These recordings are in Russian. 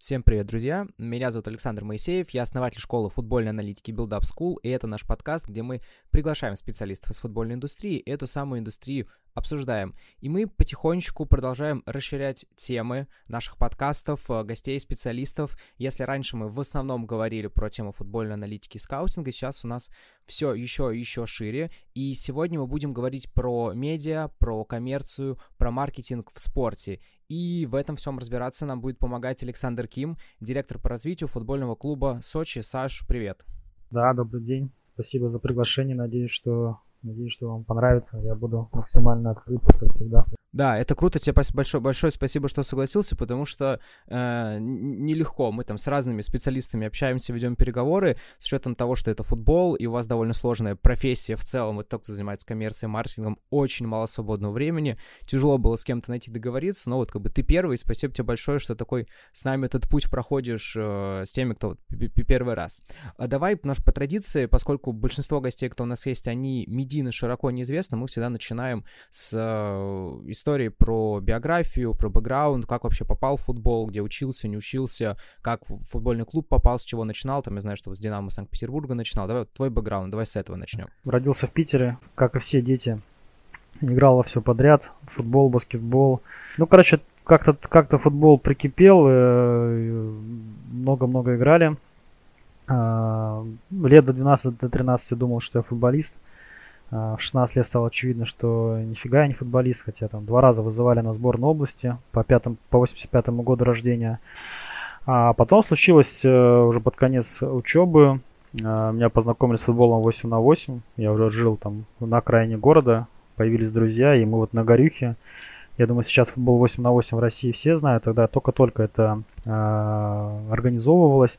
Всем привет, друзья! Меня зовут Александр Моисеев, я основатель школы футбольной аналитики Build Up School, и это наш подкаст, где мы приглашаем специалистов из футбольной индустрии, эту самую индустрию обсуждаем. И мы потихонечку продолжаем расширять темы наших подкастов, э, гостей, специалистов. Если раньше мы в основном говорили про тему футбольной аналитики и скаутинга, сейчас у нас все еще еще шире. И сегодня мы будем говорить про медиа, про коммерцию, про маркетинг в спорте. И в этом всем разбираться нам будет помогать Александр Ким, директор по развитию футбольного клуба Сочи. Саш, привет. Да, добрый день. Спасибо за приглашение. Надеюсь, что Надеюсь, что вам понравится. Я буду максимально открыт, как всегда. Да, это круто, тебе большое, большое спасибо, что согласился, потому что э, нелегко. Мы там с разными специалистами общаемся, ведем переговоры, с учетом того, что это футбол, и у вас довольно сложная профессия в целом. Вот тот, кто занимается коммерцией, маркетингом, очень мало свободного времени. Тяжело было с кем-то найти договориться, но вот как бы ты первый, спасибо тебе большое, что такой с нами этот путь проходишь э, с теми, кто первый раз. А давай, наш по традиции, поскольку большинство гостей, кто у нас есть, они медийно широко неизвестны, мы всегда начинаем с э, истории про биографию, про бэкграунд, как вообще попал в футбол, где учился, не учился, как в футбольный клуб попал, с чего начинал. Там я знаю, что с Динамо Санкт-Петербурга начинал. Давай вот твой бэкграунд, давай с этого начнем. Родился в Питере, как и все дети. Играл во все подряд. Футбол, баскетбол. Ну, короче, как-то как футбол прикипел. Э, много-много играли. А, лет до 12 до 13 думал, что я футболист. А, в 16 лет стало очевидно, что нифига я не футболист, хотя там два раза вызывали на сборную области по, пятым, по 85 году рождения. А потом случилось э, уже под конец учебы, э, меня познакомили с футболом 8 на 8, я уже жил там на окраине города, появились друзья, и мы вот на Горюхе, я думаю, сейчас футбол 8 на 8 в России все знают, тогда только-только это э, организовывалось.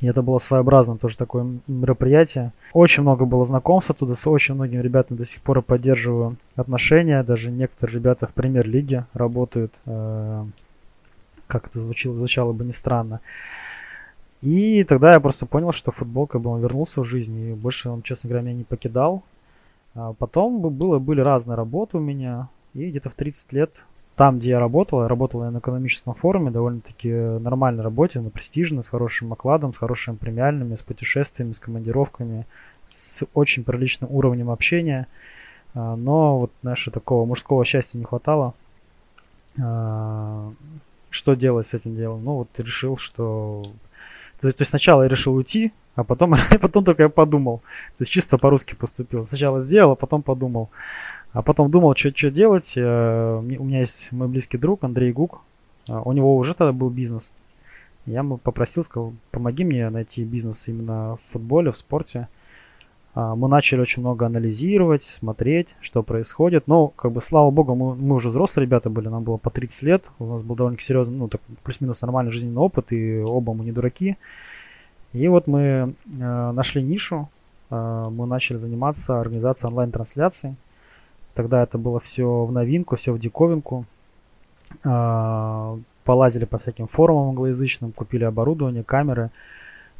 И это было своеобразно тоже такое мероприятие. Очень много было знакомств оттуда, с очень многими ребятами до сих пор поддерживаю отношения. Даже некоторые ребята в премьер-лиге работают. Э, как это звучало, звучало бы не странно. И тогда я просто понял, что футбол как бы он вернулся в жизнь, и больше он, честно говоря, меня не покидал. А потом было, были разные работы у меня, и где-то в 30 лет там, где я работал, я работал на экономическом форуме, довольно-таки нормальной работе, на престижно, с хорошим окладом, с хорошими премиальными, с путешествиями, с командировками, с очень приличным уровнем общения. А, но вот, знаешь, такого мужского счастья не хватало. А, что делать с этим делом? Ну, вот решил, что... То, то есть сначала я решил уйти, а потом, потом только я подумал. То есть чисто по-русски поступил. Сначала сделал, а потом подумал. А потом думал, что, делать. Э, у меня есть мой близкий друг Андрей Гук. А, у него уже тогда был бизнес. Я ему попросил, сказал, помоги мне найти бизнес именно в футболе, в спорте. А, мы начали очень много анализировать, смотреть, что происходит. Но, как бы, слава богу, мы, мы уже взрослые ребята были, нам было по 30 лет. У нас был довольно серьезный, ну, так, плюс-минус нормальный жизненный опыт, и оба мы не дураки. И вот мы э, нашли нишу, э, мы начали заниматься организацией онлайн-трансляций. Тогда это было все в новинку, все в диковинку. А, полазили по всяким форумам англоязычным, купили оборудование, камеры.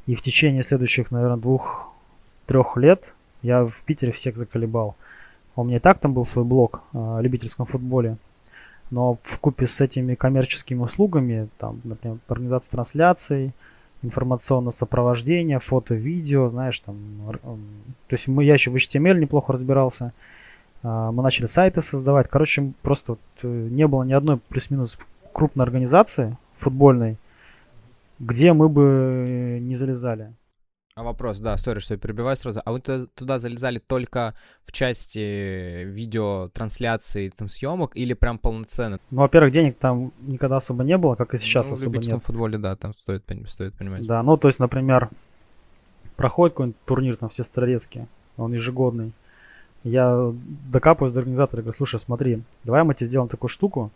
И в течение следующих, наверное, двух-трех лет я в Питере всех заколебал. У меня и так там был свой блог о любительском футболе. Но в купе с этими коммерческими услугами, там, например, организация трансляций, информационное сопровождение, фото, видео, знаешь, там, то есть мы, я еще в HTML неплохо разбирался, мы начали сайты создавать. Короче, просто вот э, не было ни одной плюс-минус крупной организации футбольной, где мы бы э, не залезали. А вопрос, да, сори, что я перебиваю сразу. А вы туда, туда залезали только в части видеотрансляции, там, съемок или прям полноценно? Ну, во-первых, денег там никогда особо не было, как и сейчас ну, особо нет. В любительском футболе, да, там стоит, стоит понимать. Да, ну, то есть, например, проходит какой-нибудь турнир, там, все Сестрорецкий, он ежегодный. Я докапываюсь до организатора и говорю, слушай, смотри, давай мы тебе сделаем такую штуку.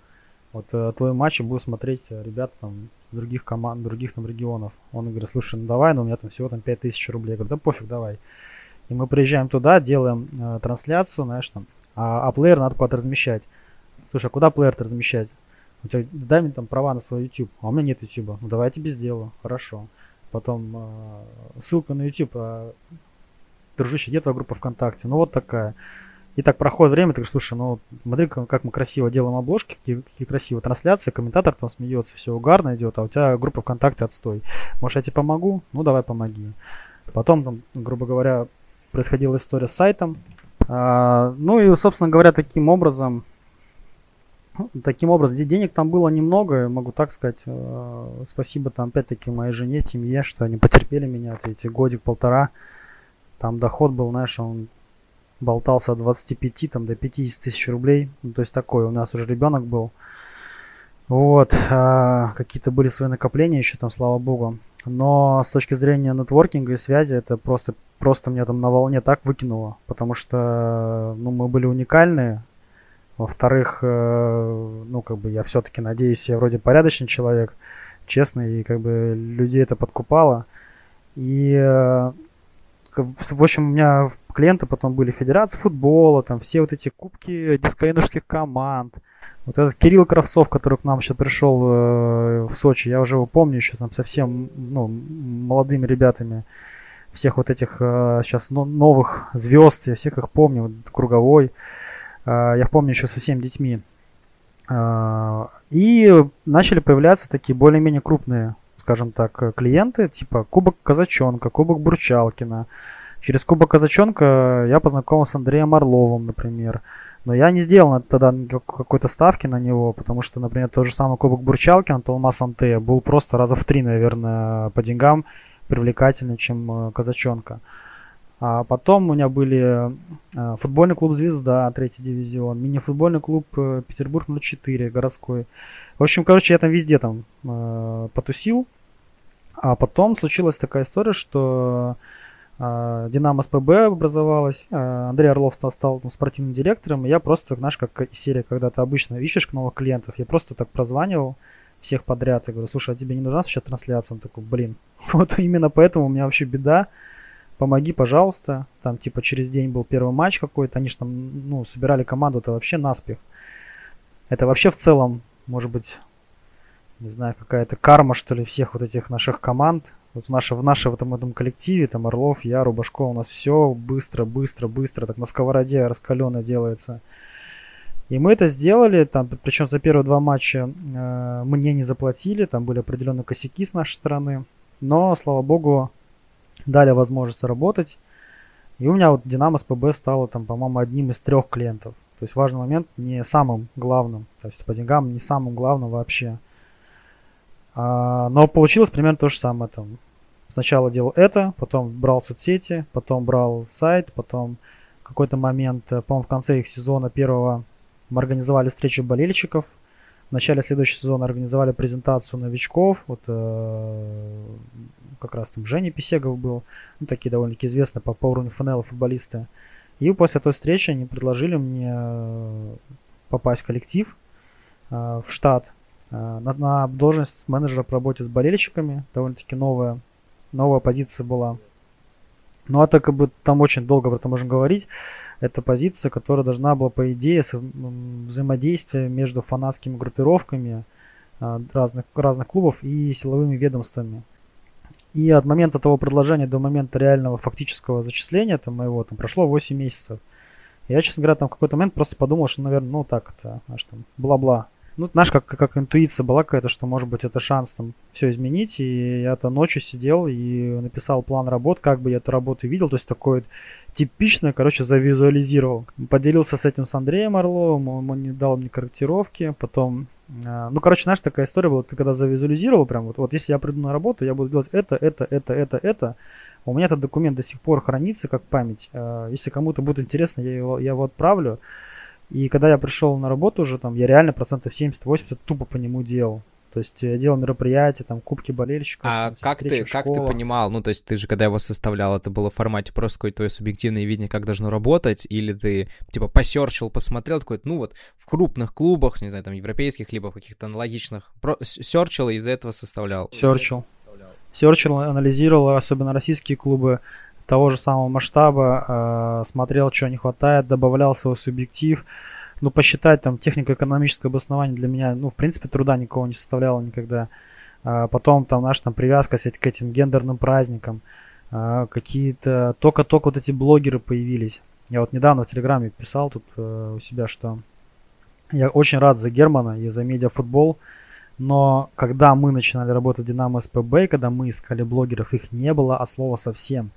Вот э, твои матчи будут смотреть э, ребята там других команд, других там регионов. Он говорит, слушай, ну давай, но у меня там всего там 5000 рублей. Я говорю, да пофиг, давай. И мы приезжаем туда, делаем э, трансляцию, знаешь, там, а, а плеер надо куда-то размещать. Слушай, а куда плеер-то размещать? У тебя, дай мне там права на свой YouTube. А у меня нет YouTube. Ну давай я тебе сделаю. Хорошо. Потом э, ссылка на YouTube. Э, дружище, где твоя группа ВКонтакте? Ну вот такая. И так проходит время, ты говоришь, слушай, ну смотри, как мы красиво делаем обложки, какие, какие красивые трансляции, комментатор там смеется, все угарно идет, а у тебя группа ВКонтакте отстой. Может, я тебе помогу? Ну, давай помоги. Потом, там, грубо говоря, происходила история с сайтом. А, ну и, собственно говоря, таким образом, таким образом, денег там было немного, могу так сказать. А, спасибо там опять-таки моей жене, семье, что они потерпели меня эти годик-полтора. Там доход был, знаешь, он болтался от 25 там, до 50 тысяч рублей. Ну, то есть такой у нас уже ребенок был. Вот, а, какие-то были свои накопления еще там, слава богу. Но с точки зрения нетворкинга и связи, это просто, просто меня там на волне так выкинуло. Потому что, ну, мы были уникальные. Во-вторых, э, ну, как бы я все-таки надеюсь, я вроде порядочный человек, честный, и как бы людей это подкупало. И э, в общем, у меня клиенты потом были Федерация футбола, там все вот эти кубки дискоинерских команд. Вот этот Кирилл Кравцов, который к нам сейчас пришел э, в Сочи, я уже его помню еще там совсем ну, молодыми ребятами. Всех вот этих э, сейчас но, новых звезд, я всех их помню, вот, круговой. Э, я помню еще со всеми детьми. Э, и начали появляться такие более-менее крупные скажем так, э, клиенты, типа Кубок Казачонка, Кубок Бурчалкина. Через Кубок Казачонка я познакомился с Андреем Орловым, например. Но я не сделал тогда какой-то ставки на него, потому что, например, тот же самый Кубок Бурчалкина, Толмас Антея, был просто раза в три, наверное, по деньгам привлекательнее, чем э, Казачонка. А потом у меня были э, футбольный клуб «Звезда», третий дивизион, мини-футбольный клуб «Петербург 04», городской. В общем, короче, я там везде там потусил. А потом случилась такая история, что э, Динамо СПБ образовалась, э, Андрей Орлов стал, стал ну, спортивным директором, и я просто, знаешь, как серия, когда ты обычно ищешь новых клиентов, я просто так прозванивал всех подряд и говорю, слушай, а тебе не нужна сейчас трансляция? Он такой, блин, вот именно поэтому у меня вообще беда, помоги, пожалуйста. Там типа через день был первый матч какой-то, они же там, ну, собирали команду, это вообще наспех. Это вообще в целом, может быть, не знаю, какая-то карма, что ли, всех вот этих наших команд. Вот в, наше, в нашем этом, этом коллективе, там Орлов, я, Рубашко, у нас все быстро, быстро, быстро, так на сковороде раскаленно делается. И мы это сделали, там, причем за первые два матча э, мне не заплатили, там были определенные косяки с нашей стороны, но, слава богу, дали возможность работать. И у меня вот Динамо с ПБ стало там, по-моему, одним из трех клиентов. То есть важный момент не самым главным, то есть по деньгам не самым главным вообще. А, но получилось примерно то же самое. Там. Сначала делал это, потом брал соцсети, потом брал сайт, потом в какой-то момент, э, по-моему, в конце их сезона первого мы организовали встречу болельщиков. В начале следующего сезона организовали презентацию новичков. Вот э, как раз там Женя Писегов был. Ну, такие довольно-таки известные по, по уровню ФНЛ футболисты. И после той встречи они предложили мне э, попасть в коллектив, э, в штат. Э, на, на должность менеджера по работе с болельщиками. Довольно-таки новая, новая позиция была. Но это как бы там очень долго об этом можно говорить. Это позиция, которая должна была, по идее, взаимодействие между фанатскими группировками э, разных, разных клубов и силовыми ведомствами. И от момента того предложения до момента реального фактического зачисления там, моего там, прошло 8 месяцев. Я, честно говоря, там в какой-то момент просто подумал, что, наверное, ну так это, знаешь, там, бла-бла. Ну, знаешь, как, как интуиция была какая-то, что, может быть, это шанс там все изменить. И я-то ночью сидел и написал план работ, как бы я эту работу видел. То есть такой типично, короче, завизуализировал. Поделился с этим с Андреем Орловым, он, он не дал мне корректировки. Потом, э, ну, короче, знаешь, такая история была, ты когда завизуализировал, прям вот, вот если я приду на работу, я буду делать это, это, это, это, это. У меня этот документ до сих пор хранится как память. Э, если кому-то будет интересно, я его, я его отправлю. И когда я пришел на работу уже, там, я реально процентов 70-80 тупо по нему делал. То есть я делал мероприятия, там, кубки болельщиков. А там, как, ты, как ты понимал, ну, то есть ты же, когда его составлял, это было в формате просто какое-то твое субъективное видение, как должно работать, или ты, типа, посерчил, посмотрел, такой, ну, вот, в крупных клубах, не знаю, там, европейских, либо каких-то аналогичных, про... серчил и из-за этого составлял? Серчил. Серчил, анализировал, особенно российские клубы, того же самого масштаба, э, смотрел, что не хватает, добавлял свой субъектив. Ну, посчитать там технико-экономическое обоснование для меня, ну, в принципе, труда никого не составляло никогда. А потом там, знаешь, там привязка к этим гендерным праздникам. А, какие-то... Только-только вот эти блогеры появились. Я вот недавно в Телеграме писал тут э, у себя, что я очень рад за Германа и за медиафутбол, но когда мы начинали работать в Динамо СПБ, когда мы искали блогеров, их не было от слова совсем.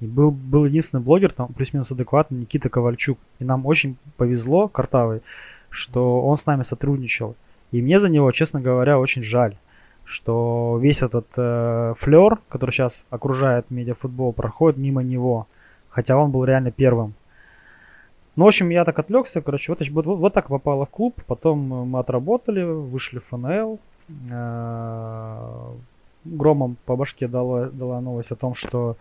И был, был единственный блогер, там плюс-минус адекватный, Никита Ковальчук. И нам очень повезло, Картавый, что он с нами сотрудничал. И мне за него, честно говоря, очень жаль, что весь этот э, флер, который сейчас окружает медиафутбол, проходит мимо него. Хотя он был реально первым. Ну, в общем, я так отвлекся, короче, вот, вот, вот, так попало в клуб, потом мы отработали, вышли в ФНЛ, э, громом по башке дала, дала новость о том, что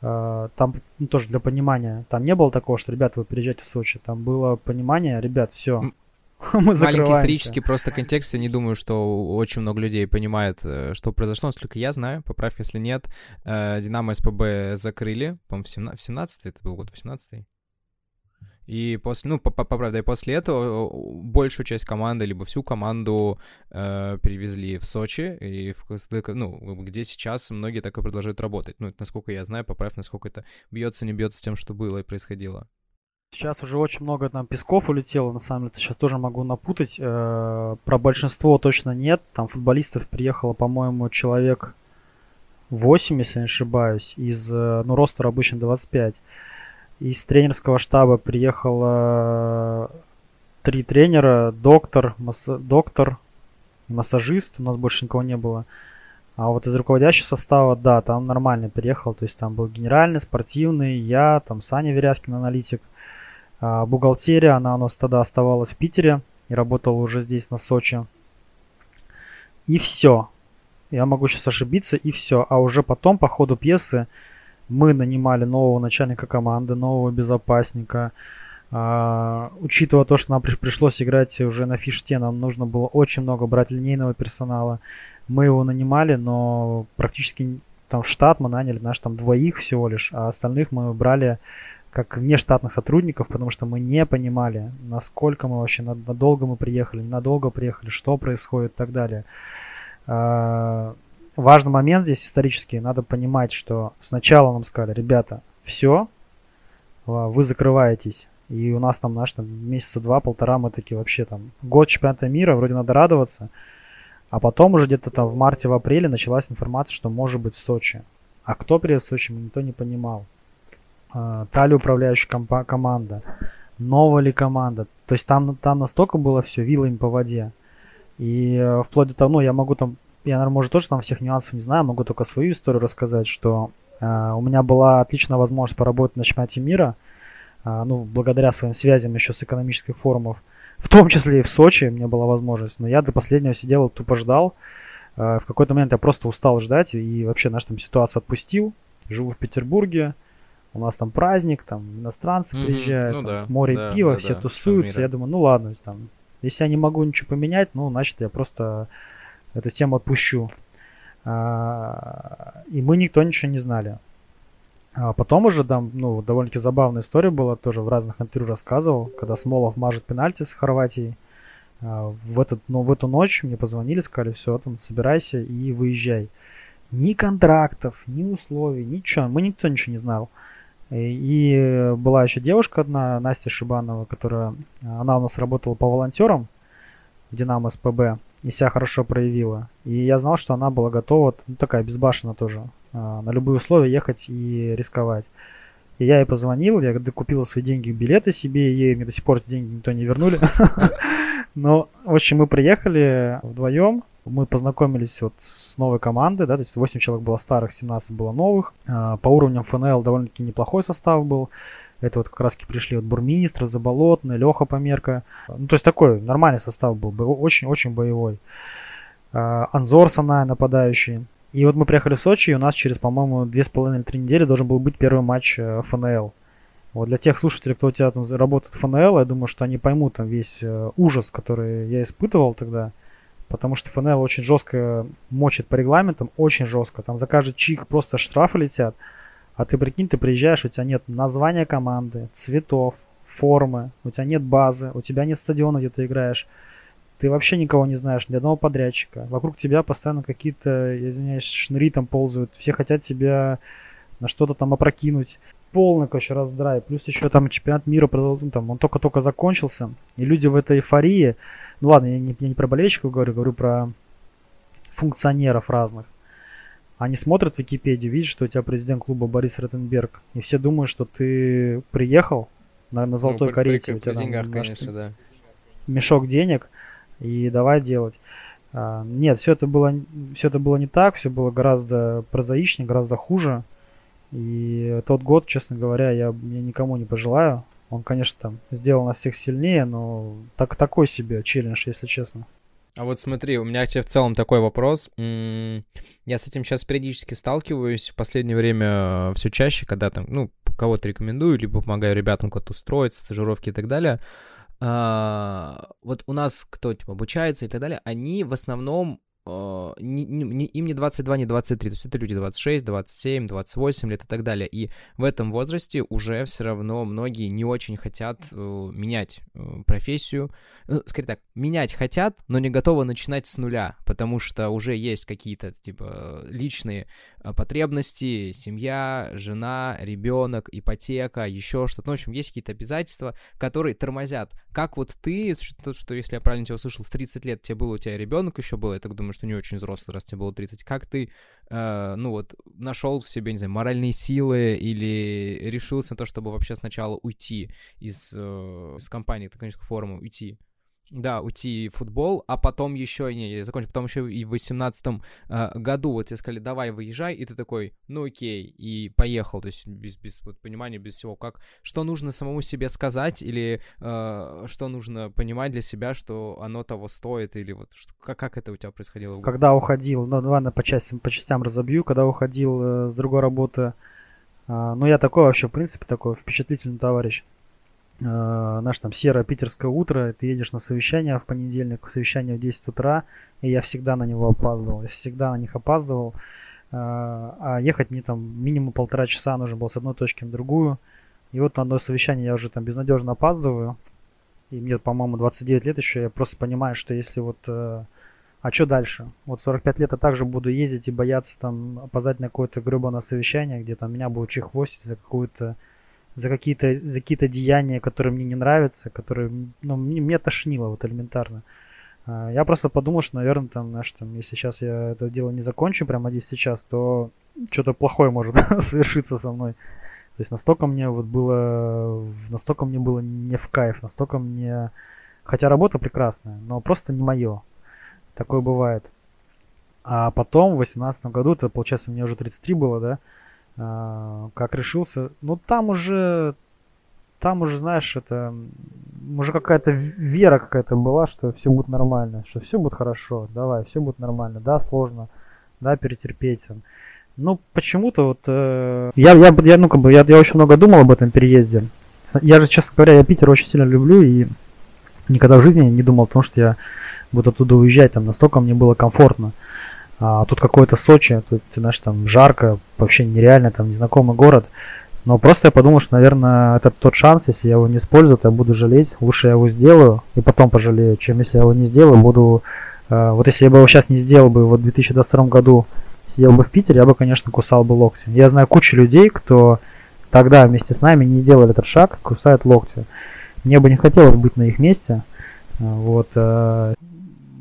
там, ну, тоже для понимания, там не было такого, что, ребята, вы приезжаете в Сочи, там было понимание, ребят, все, мы Маленький исторический просто контекст, я не думаю, что очень много людей понимает, э, что произошло, насколько я знаю, поправь, если нет, Динамо СПБ закрыли, по-моему, в 17 это был год, 18 и после, ну, по, по, правда, и после этого большую часть команды, либо всю команду э, перевезли в Сочи, и в, ну, где сейчас многие так и продолжают работать. Ну, насколько я знаю, поправь, насколько это бьется, не бьется с тем, что было и происходило. Сейчас уже очень много там песков улетело, на самом деле, сейчас тоже могу напутать. Э, про большинство точно нет. Там футболистов приехало, по-моему, человек 8, если не ошибаюсь, из, э, ну, роста обычно 25. Из тренерского штаба приехало три тренера, доктор, масса, доктор, массажист, у нас больше никого не было. А вот из руководящего состава, да, там нормально приехал, то есть там был генеральный, спортивный, я, там Саня Веряскин, аналитик. А бухгалтерия, она у нас тогда оставалась в Питере и работала уже здесь, на Сочи. И все. Я могу сейчас ошибиться, и все. А уже потом, по ходу пьесы, мы нанимали нового начальника команды, нового безопасника. А, учитывая то, что нам при пришлось играть уже на фиште, нам нужно было очень много брать линейного персонала. Мы его нанимали, но практически там в штат мы наняли, наш там двоих всего лишь, а остальных мы брали как внештатных сотрудников, потому что мы не понимали, насколько мы вообще надолго мы приехали, ненадолго приехали, что происходит и так далее. Важный момент здесь исторический. Надо понимать, что сначала нам сказали, ребята, все, а, вы закрываетесь. И у нас там, знаешь, там месяца два-полтора мы такие вообще там год чемпионата мира, вроде надо радоваться. А потом уже где-то там в марте, в апреле началась информация, что может быть в Сочи. А кто приедет в Сочи, никто не понимал. А, та ли управляющая комп- команда, новая ли команда. То есть там, там настолько было все вилами по воде. И э, вплоть до того, ну, я могу там я, наверное, может, тоже там всех нюансов не знаю, могу только свою историю рассказать, что э, у меня была отличная возможность поработать на чемпионате мира, э, ну, благодаря своим связям еще с экономических форумов, в том числе и в Сочи у меня была возможность, но я до последнего сидел и тупо ждал. Э, в какой-то момент я просто устал ждать и вообще, знаешь, там ситуацию отпустил. Живу в Петербурге, у нас там праздник, там иностранцы mm-hmm, приезжают, ну, там, да, море да, пива, да, все да, тусуются. Я думаю, ну ладно, там, если я не могу ничего поменять, ну, значит, я просто эту тему отпущу. А, и мы никто ничего не знали. А потом уже там, ну, довольно-таки забавная история была, тоже в разных интервью рассказывал, когда Смолов мажет пенальти с Хорватией. А, в, этот, ну, в эту ночь мне позвонили, сказали, все, там, собирайся и выезжай. Ни контрактов, ни условий, ничего. Мы никто ничего не знал. И, была еще девушка одна, Настя Шибанова, которая, она у нас работала по волонтерам в Динамо СПБ и себя хорошо проявила. И я знал, что она была готова, ну, такая безбашенная тоже, а, на любые условия ехать и рисковать. И я ей позвонил, я купила свои деньги, билеты себе, ей мне до сих пор эти деньги никто не вернули. Но, в общем, мы приехали вдвоем, мы познакомились вот с новой командой, да, то есть 8 человек было старых, 17 было новых. А, по уровням ФНЛ довольно-таки неплохой состав был. Это вот как раз пришли вот Бурмистр, Заболотный, Леха Померка. Ну, то есть такой нормальный состав был, очень-очень боевой. А, Анзор Санай нападающий. И вот мы приехали в Сочи, и у нас через, по-моему, две с половиной три недели должен был быть первый матч э, ФНЛ. Вот для тех слушателей, кто у тебя там работает в ФНЛ, я думаю, что они поймут там весь э, ужас, который я испытывал тогда. Потому что ФНЛ очень жестко мочит по регламентам, очень жестко. Там за каждый чих просто штрафы летят. А ты прикинь, ты приезжаешь, у тебя нет названия команды, цветов, формы, у тебя нет базы, у тебя нет стадиона, где ты играешь. Ты вообще никого не знаешь, ни одного подрядчика. Вокруг тебя постоянно какие-то, я извиняюсь, шнури там ползают. Все хотят тебя на что-то там опрокинуть. полный, короче, раздрай. Плюс еще там чемпионат мира, ну, там, он только-только закончился. И люди в этой эйфории, ну ладно, я не, я не про болельщиков говорю, говорю про функционеров разных. Они смотрят в Википедию, видят, что у тебя президент клуба Борис Ротенберг. И все думают, что ты приехал на, на золотой ну, карете. При, у тебя при деньгах, там, конечно, да. Мешок денег и давай делать. А, нет, все это было, все это было не так, все было гораздо прозаичнее, гораздо хуже. И тот год, честно говоря, я, я никому не пожелаю. Он, конечно, там сделал нас всех сильнее, но так, такой себе челлендж, если честно. А вот смотри, у меня к тебе в целом такой вопрос. Я с этим сейчас периодически сталкиваюсь в последнее время все чаще, когда там, ну, кого-то рекомендую, либо помогаю ребятам куда-то устроиться, стажировки и так далее а, вот у нас кто типа обучается и так далее, они в основном Uh, не, не, им не 22, не 23, то есть это люди 26, 27, 28 лет и так далее. И в этом возрасте уже все равно многие не очень хотят uh, менять uh, профессию. Ну, скорее так, менять хотят, но не готовы начинать с нуля, потому что уже есть какие-то типа личные Э, потребности, семья, жена, ребенок, ипотека, еще что-то. Ну, в общем, есть какие-то обязательства, которые тормозят. Как вот ты, что, что если я правильно тебя услышал, в 30 лет тебе был, у тебя ребенок еще был, я так думаю, что не очень взрослый, раз тебе было 30. Как ты, э, ну вот, нашел в себе, не знаю, моральные силы или решился на то, чтобы вообще сначала уйти из, э, из компании, экономической форума, уйти? Да, уйти в футбол, а потом еще, не, я закончу, потом еще и в восемнадцатом э, году вот тебе сказали, давай выезжай, и ты такой, ну окей, и поехал, то есть без, без вот, понимания, без всего, как, что нужно самому себе сказать, или э, что нужно понимать для себя, что оно того стоит, или вот что, как, как это у тебя происходило? Когда уходил, ну ладно, по частям, по частям разобью, когда уходил э, с другой работы, э, ну я такой вообще, в принципе, такой впечатлительный товарищ, э, наш там серое питерское утро, ты едешь на совещание в понедельник, совещание в 10 утра, и я всегда на него опаздывал, я всегда на них опаздывал, э, а ехать мне там минимум полтора часа нужно было с одной точки на другую, и вот на одно совещание я уже там безнадежно опаздываю, и мне, по-моему, 29 лет еще, я просто понимаю, что если вот... Э, а что дальше? Вот 45 лет я также буду ездить и бояться там опоздать на какое-то гребаное совещание, где там меня будут чехвостить за какую-то за какие-то за какие-то деяния, которые мне не нравятся, которые, ну, мне, мне тошнило вот элементарно. А, я просто подумал, что, наверное, там, знаешь, там, если сейчас я это дело не закончу прямо здесь сейчас, то что-то плохое может совершиться со мной. То есть настолько мне вот было, настолько мне было не в кайф, настолько мне, хотя работа прекрасная, но просто не мое. Такое бывает. А потом, в 2018 году, это, получается, мне уже 33 было, да, как решился. Ну, там уже, там уже, знаешь, это, уже какая-то вера какая-то была, что все будет нормально, что все будет хорошо, давай, все будет нормально, да, сложно, да, перетерпеть. Ну, почему-то вот, э, я, я, ну, как бы, я, я очень много думал об этом переезде. Я же, честно говоря, я Питер очень сильно люблю и никогда в жизни не думал о том, что я буду оттуда уезжать, там настолько мне было комфортно. А тут какой-то Сочи, тут, знаешь, там жарко, вообще нереально, там незнакомый город. Но просто я подумал, что, наверное, это тот шанс, если я его не использую, то я буду жалеть. Лучше я его сделаю и потом пожалею, чем если я его не сделаю, буду... Э, вот если я бы его сейчас не сделал бы вот в 2022 году, сидел бы в Питере, я бы, конечно, кусал бы локти. Я знаю кучу людей, кто тогда вместе с нами не сделали этот шаг, кусают локти. Мне бы не хотелось быть на их месте. Вот. Э,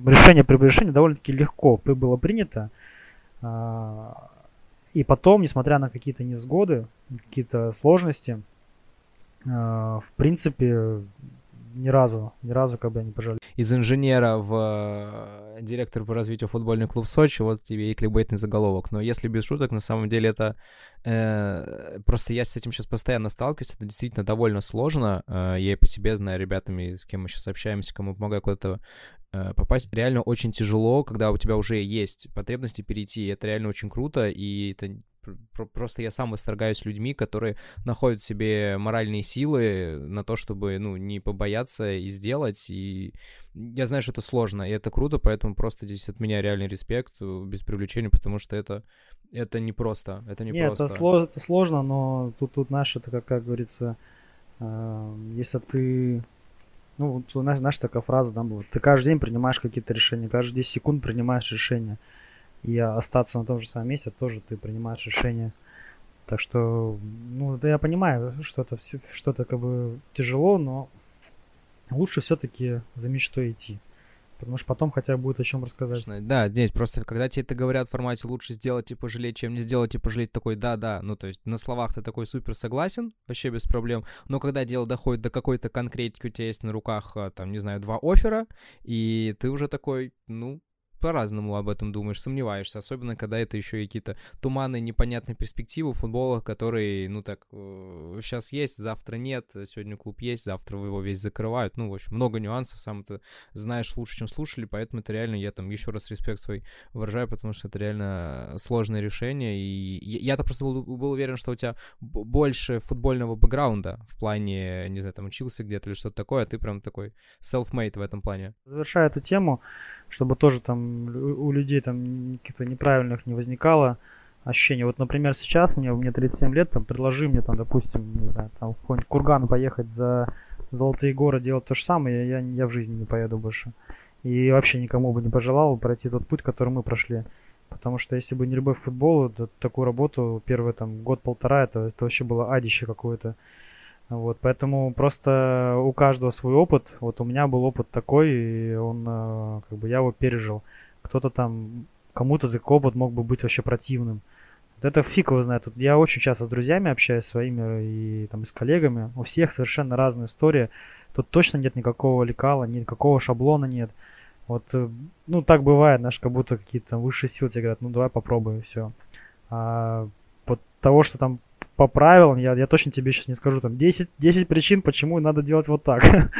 решение при решении довольно-таки легко было принято. А, и потом, несмотря на какие-то невзгоды, какие-то сложности, а, в принципе, ни разу, ни разу как бы я не пожалел. Из инженера в э, директор по развитию футбольный клуб Сочи, вот тебе и кликбейтный заголовок. Но если без шуток, на самом деле это... Э, просто я с этим сейчас постоянно сталкиваюсь, это действительно довольно сложно. Э, я и по себе знаю ребятами, с кем мы сейчас общаемся, кому помогаю куда-то попасть реально очень тяжело, когда у тебя уже есть потребности перейти. Это реально очень круто, и это просто я сам восторгаюсь людьми, которые находят в себе моральные силы на то, чтобы, ну, не побояться и сделать, и я знаю, что это сложно, и это круто, поэтому просто здесь от меня реальный респект, э, без привлечения, потому что это, это не просто, это не Нет. Это, сло, это сложно, но тут, тут наш, это как, как говорится, э, если ты ну, знаешь, знаешь, такая фраза там была. Ты каждый день принимаешь какие-то решения, каждые 10 секунд принимаешь решения. И остаться на том же самом месте тоже ты принимаешь решение. Так что, ну, да я понимаю, что это, что это как бы тяжело, но лучше все-таки за мечтой идти. Потому что потом хотя бы будет о чем рассказать. Да, здесь просто, когда тебе это говорят в формате лучше сделать и пожалеть, чем не сделать и пожалеть, такой да-да. Ну, то есть на словах ты такой супер согласен, вообще без проблем. Но когда дело доходит до какой-то конкретики, у тебя есть на руках, а, там, не знаю, два оффера, и ты уже такой, ну, по-разному об этом думаешь, сомневаешься, особенно когда это еще какие-то туманные, непонятные перспективы футбола, которые, ну так, сейчас э, есть, завтра нет, сегодня клуб есть, завтра его весь закрывают, ну, в общем, много нюансов, сам ты знаешь лучше, чем слушали, поэтому это реально, я там еще раз респект свой выражаю, потому что это реально сложное решение, и я-то просто был, был уверен, что у тебя больше футбольного бэкграунда в плане, не знаю, там учился где-то или что-то такое, а ты прям такой self-made в этом плане. Завершая эту тему, чтобы тоже там у людей там каких-то неправильных не возникало ощущений. Вот, например, сейчас мне, мне 37 лет, там, предложи мне, там, допустим, не знаю, там, в какой-нибудь курган поехать за Золотые горы делать то же самое, я, я, в жизни не поеду больше. И вообще никому бы не пожелал пройти тот путь, который мы прошли. Потому что если бы не любовь к футболу, то такую работу первый там год-полтора, это, это вообще было адище какое-то. Вот, поэтому просто у каждого свой опыт. Вот у меня был опыт такой, и он, э, как бы, я его пережил. Кто-то там, кому-то такой опыт мог бы быть вообще противным. Это фиг его знает. Я очень часто с друзьями общаюсь, своими и там и с коллегами. У всех совершенно разная история. Тут точно нет никакого лекала, никакого шаблона нет. Вот, э, ну, так бывает, знаешь, как будто какие-то высшие силы тебе говорят, ну, давай попробуем, все. А, вот того, что там по правилам, я, я точно тебе сейчас не скажу, там 10, 10 причин, почему надо делать вот так.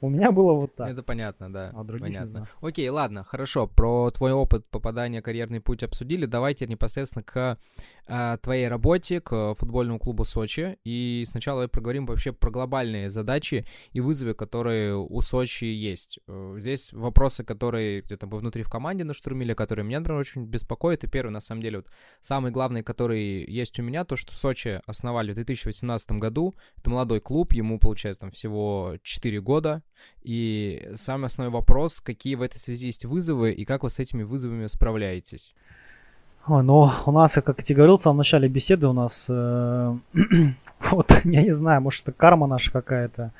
У меня было вот так. Это понятно, да. А понятно. Окей, ладно, хорошо. Про твой опыт попадания, карьерный путь обсудили. Давайте непосредственно к э, твоей работе, к футбольному клубу Сочи. И сначала поговорим вообще про глобальные задачи и вызовы, которые у Сочи есть. Э, здесь вопросы, которые где-то внутри в команде наштурмили, которые меня, например, очень беспокоят. И первый, на самом деле, вот самый главный, который есть у меня, то, что Сочи основали в 2018 году. Это молодой клуб, ему, получается, там всего 4 года. И самый основной вопрос, какие в этой связи есть вызовы и как вы с этими вызовами справляетесь? Ой, ну, у нас, как я тебе говорил в самом начале беседы, у нас, э, вот, я не знаю, может, это карма наша какая-то.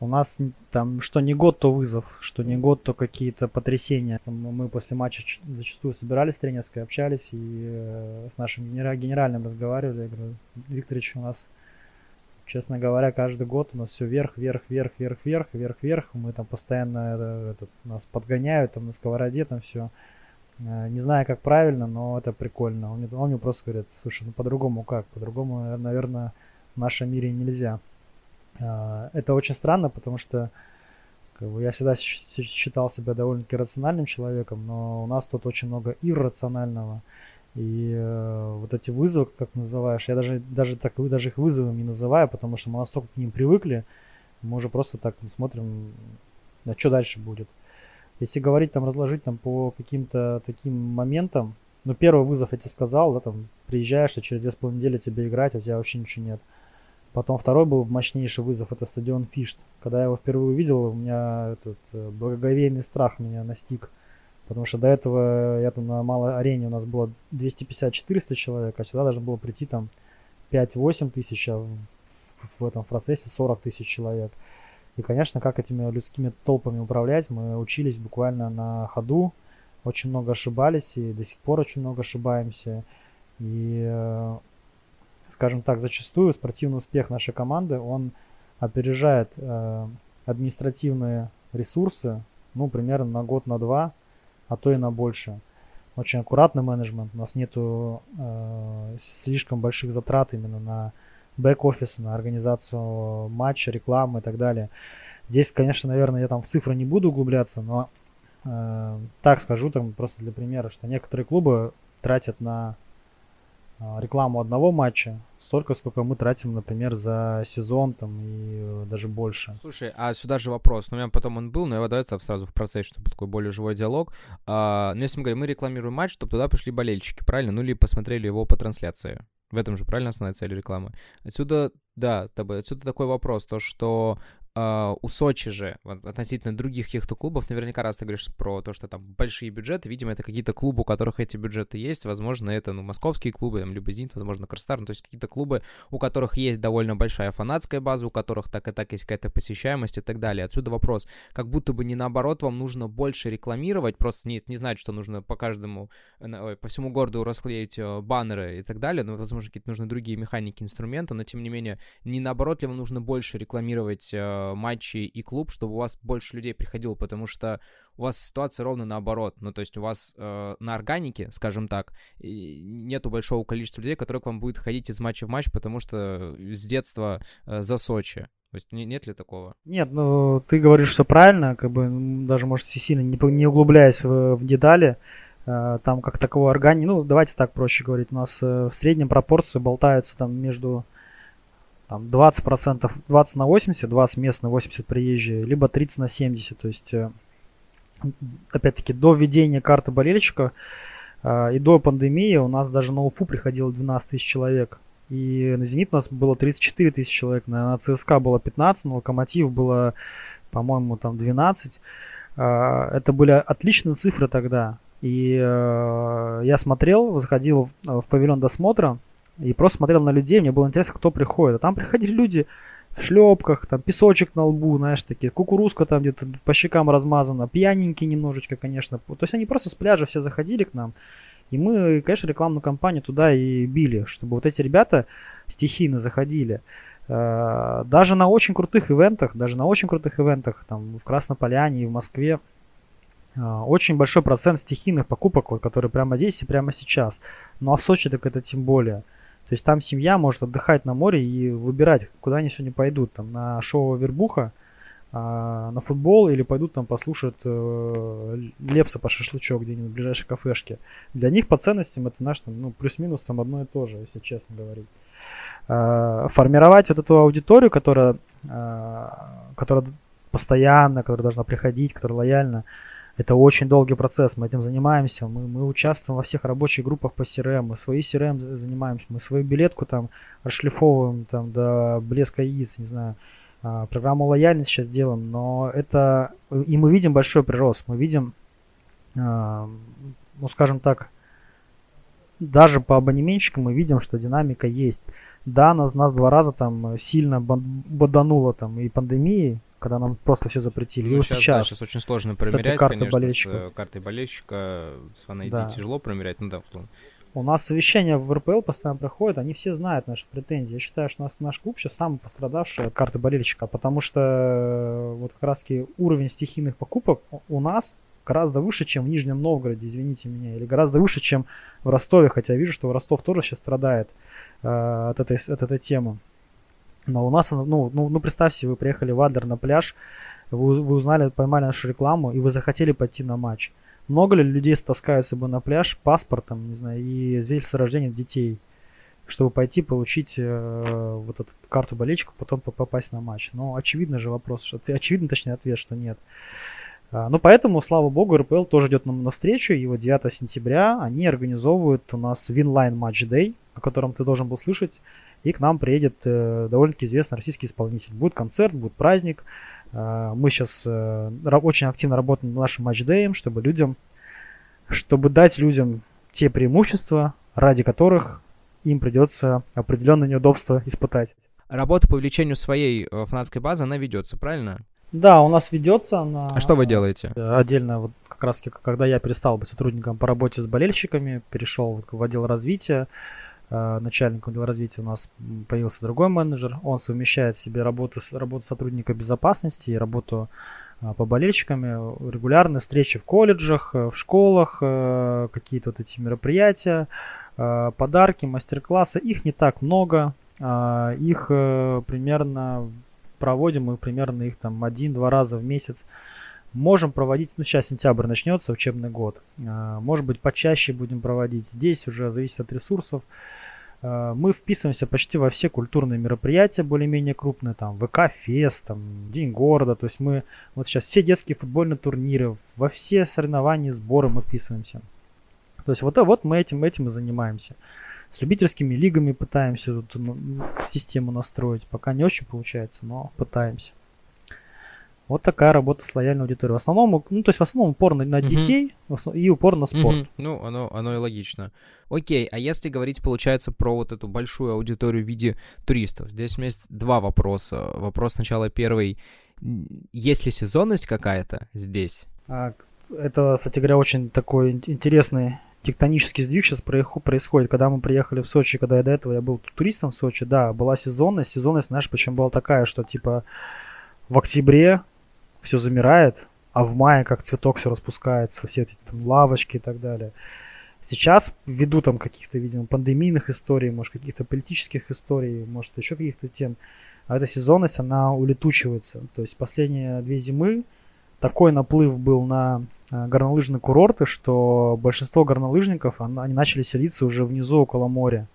У нас там, что не год, то вызов, что не год, то какие-то потрясения. Мы после матча зачастую собирались тренерской, общались и э, с нашим генеральным разговаривали. Я говорю, Викторович, у нас честно говоря, каждый год у нас все вверх, вверх, вверх, вверх, вверх, вверх, вверх. Мы там постоянно это, это, нас подгоняют там на сковороде, там все. Э, не знаю, как правильно, но это прикольно. Он мне, он мне просто говорит, слушай, ну по-другому как? По-другому, наверное, в нашем мире нельзя. Э, это очень странно, потому что как бы, я всегда считал себя довольно-таки рациональным человеком, но у нас тут очень много иррационального. И э, вот эти вызовы, как называешь, я даже, даже, так, даже их вызовами не называю, потому что мы настолько к ним привыкли, мы уже просто так смотрим, а что дальше будет. Если говорить, там, разложить там по каким-то таким моментам, ну, первый вызов я тебе сказал, да, там, приезжаешь, и через две с половиной недели тебе играть, а у тебя вообще ничего нет. Потом второй был мощнейший вызов, это стадион Фишт. Когда я его впервые увидел, у меня этот э, благоговейный страх меня настиг. Потому что до этого я там на малой арене у нас было 250-400 человек, а сюда должно было прийти там 5-8 тысяч, а в, этом процессе 40 тысяч человек. И, конечно, как этими людскими толпами управлять, мы учились буквально на ходу, очень много ошибались и до сих пор очень много ошибаемся. И, э, скажем так, зачастую спортивный успех нашей команды, он опережает э, административные ресурсы, ну, примерно на год, на два, а то и на больше. Очень аккуратный менеджмент. У нас нету э, слишком больших затрат именно на бэк-офис, на организацию матча, рекламы и так далее. Здесь, конечно, наверное, я там в цифры не буду углубляться, но э, так скажу там просто для примера, что некоторые клубы тратят на рекламу одного матча столько, сколько мы тратим, например, за сезон там и э, даже больше. Слушай, а сюда же вопрос. Ну, у меня потом он был, но я давай сразу в процессе, чтобы такой более живой диалог. А, ну, если мы говорим, мы рекламируем матч, чтобы туда пришли болельщики, правильно? Ну, или посмотрели его по трансляции. В этом же правильно основная цель рекламы. Отсюда, да, отсюда такой вопрос, то, что э, у Сочи же, относительно других каких-то клубов, наверняка раз ты говоришь про то, что там большие бюджеты, видимо, это какие-то клубы, у которых эти бюджеты есть, возможно, это, ну, московские клубы, там, либо Зинт, возможно, Крастар, ну, то есть какие-то клубы, у которых есть довольно большая фанатская база, у которых так и так есть какая-то посещаемость и так далее. Отсюда вопрос, как будто бы не наоборот, вам нужно больше рекламировать, просто не, не знать, что нужно по каждому, э, по всему городу расклеить э, баннеры и так далее, но, возможно, какие-то нужны другие механики, инструменты, но, тем не менее, не наоборот ли вам нужно больше рекламировать э, матчи и клуб, чтобы у вас больше людей приходило, потому что у вас ситуация ровно наоборот. Ну, то есть у вас э, на органике, скажем так, нету большого количества людей, которые к вам будут ходить из матча в матч, потому что с детства э, за Сочи. То есть нет ли такого? Нет, ну ты говоришь все правильно, как бы даже, может, сильно не, не углубляясь в, в детали, э, там как таковой органи, ну давайте так проще говорить, у нас э, в среднем пропорции болтаются там между там 20%, 20 на 80, 20 местные, 80 приезжие, либо 30 на 70. То есть, э, опять-таки, до введения карты болельщика э, и до пандемии у нас даже на УФУ приходило 12 тысяч человек. И на «Зенит» у нас было 34 тысячи человек, на ЦСКА было 15, на «Локомотив» было, по-моему, там 12. Э, это были отличные цифры тогда. И я смотрел, заходил в павильон досмотра, и просто смотрел на людей, мне было интересно, кто приходит. А там приходили люди в шлепках, там песочек на лбу, знаешь, такие, кукурузка там где-то по щекам размазана, пьяненькие немножечко, конечно. То есть они просто с пляжа все заходили к нам. И мы, конечно, рекламную кампанию туда и били, чтобы вот эти ребята стихийно заходили. Э, даже на очень крутых ивентах, даже на очень крутых ивентах, там в Краснополяне и в Москве, э, очень большой процент стихийных покупок, вот, которые прямо здесь и прямо сейчас. Ну а в Сочи так это тем более. То есть там семья может отдыхать на море и выбирать, куда они сегодня пойдут. Там на шоу Вербуха, а, на футбол или пойдут там послушать э, Лепса по шашлычок где-нибудь в ближайшей кафешке. Для них по ценностям это наш там, ну, плюс-минус там одно и то же, если честно говорить. А, формировать вот эту аудиторию, которая, а, которая постоянно, которая должна приходить, которая лояльна, это очень долгий процесс, мы этим занимаемся, мы, мы участвуем во всех рабочих группах по CRM, мы свои CRM занимаемся, мы свою билетку там расшлифовываем там до блеска яиц, не знаю, а, программу лояльности сейчас делаем, но это, и мы видим большой прирост, мы видим, а, ну скажем так, даже по абонементчикам мы видим, что динамика есть. Да, нас, нас два раза там сильно бодануло там и пандемией, когда нам просто все запретили. Ну, и сейчас, сейчас, да, сейчас очень сложно проверять, конечно, болельщика. с э, картой болельщика, с фан да. тяжело проверять, ну да, условно. У нас совещания в РПЛ постоянно проходят, они все знают наши претензии. Я считаю, что у нас наш клуб сейчас самый пострадавший от карты болельщика, потому что э, вот как раз уровень стихийных покупок у нас гораздо выше, чем в Нижнем Новгороде, извините меня, или гораздо выше, чем в Ростове, хотя я вижу, что Ростов тоже сейчас страдает э, от, этой, от этой темы. Но у нас, ну, ну, ну представьте, вы приехали в Адлер на пляж, вы, вы узнали, поймали нашу рекламу, и вы захотели пойти на матч. Много ли людей таскают с собой на пляж паспортом, не знаю, и свидетельство рождения детей, чтобы пойти получить э, вот эту карту болельщика, потом попасть на матч? Ну, очевидно же вопрос, что, очевидно, точнее, ответ, что нет. А, ну, поэтому, слава богу, РПЛ тоже идет нам навстречу, и вот 9 сентября они организовывают у нас Winline Match Day, о котором ты должен был слышать и к нам приедет э, довольно-таки известный российский исполнитель. Будет концерт, будет праздник. Э, мы сейчас э, очень активно работаем над нашим матчдеем, чтобы людям, чтобы дать людям те преимущества, ради которых им придется определенное неудобство испытать. Работа по увеличению своей фанатской базы, она ведется, правильно? Да, у нас ведется она. А что вы делаете? Отдельно, вот как раз когда я перестал быть сотрудником по работе с болельщиками, перешел в отдел развития, начальником отдела развития у нас появился другой менеджер. Он совмещает в себе работу, работу сотрудника безопасности и работу э, по болельщикам, регулярные встречи в колледжах, э, в школах, какие-то вот эти мероприятия, подарки, мастер-классы. Их не так много. Их примерно проводим мы примерно их там один-два раза в месяц. Можем проводить, ну сейчас сентябрь начнется, учебный год. Может быть почаще будем проводить. Здесь уже зависит от ресурсов. Э, мы вписываемся почти во все культурные мероприятия, более-менее крупные, там, ВК-фест, там, День города, то есть мы, вот сейчас все детские футбольные турниры, во все соревнования, сборы мы вписываемся. То есть вот, вот мы этим, этим и занимаемся. С любительскими лигами пытаемся тут ну, систему настроить, пока не очень получается, но пытаемся. Вот такая работа с лояльной аудиторией. В основном, ну, то есть в основном упор на, на детей uh-huh. и упор на спорт. Uh-huh. Ну, оно, оно и логично. Окей, а если говорить, получается, про вот эту большую аудиторию в виде туристов, здесь у меня есть два вопроса. Вопрос сначала первый. Есть ли сезонность какая-то здесь? А, это, кстати говоря, очень такой интересный тектонический сдвиг сейчас происходит. Когда мы приехали в Сочи, когда я до этого я был туристом в Сочи, да, была сезонность. Сезонность, знаешь, почему была такая, что типа в октябре все замирает, а в мае как цветок все распускается, все эти там лавочки и так далее. Сейчас, ввиду там каких-то, видимо, пандемийных историй, может, каких-то политических историй, может, еще каких-то тем, а эта сезонность, она улетучивается. То есть последние две зимы такой наплыв был на э, горнолыжные курорты, что большинство горнолыжников, они начали селиться уже внизу около моря.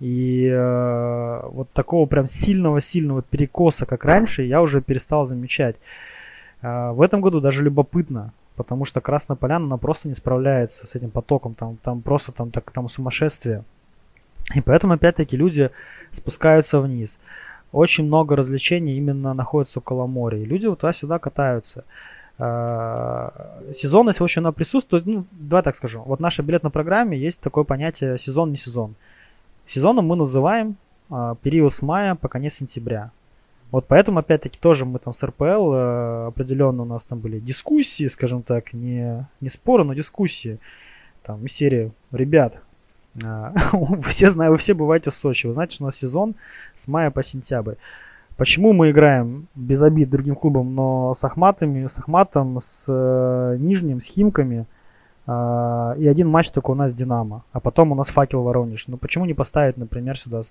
И э, вот такого прям сильного-сильного перекоса, как раньше, я уже перестал замечать. Э, в этом году даже любопытно, потому что Красная Поляна, она просто не справляется с этим потоком, там, там просто там, так, там сумасшествие. И поэтому, опять-таки, люди спускаются вниз. Очень много развлечений именно находится около моря, и люди вот туда-сюда катаются. Э, сезонность, в общем, она присутствует. Ну, давай так скажу. Вот в нашей билетной программе есть такое понятие сезон-не сезон. Сезоном мы называем э, период с мая по конец сентября. Вот поэтому, опять-таки, тоже мы там с РПЛ э, определенно у нас там были дискуссии, скажем так, не, не споры, но дискуссии. Там из серии, ребят, э, все знаю, вы все бываете в Сочи, вы знаете, что у нас сезон с мая по сентябрь. Почему мы играем без обид другим клубам, но с Ахматами, с Ахматом, с э, Нижним, с Химками, э, и один матч только у нас с Динамо, а потом у нас Факел Воронеж. Ну почему не поставить, например, сюда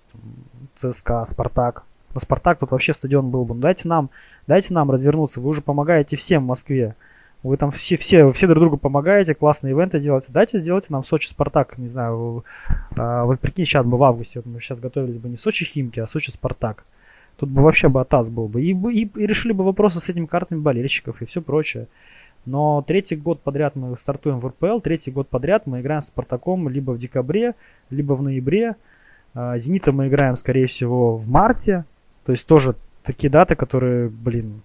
ЦСКА, Спартак? На Спартак тут вообще стадион был бы. Ну дайте нам, дайте нам развернуться, вы уже помогаете всем в Москве. Вы там все, все, все друг другу помогаете, классные ивенты делаете. Дайте сделайте нам Сочи Спартак, не знаю, э, вот прикинь, сейчас бы в августе, вот мы сейчас готовились бы не Сочи Химки, а Сочи Спартак. Тут бы вообще бы атас был бы. И, и, и решили бы вопросы с этими картами болельщиков и все прочее. Но третий год подряд мы стартуем в РПЛ, третий год подряд мы играем с Спартаком либо в декабре, либо в ноябре. А, Зенита мы играем, скорее всего, в марте. То есть тоже такие даты, которые, блин,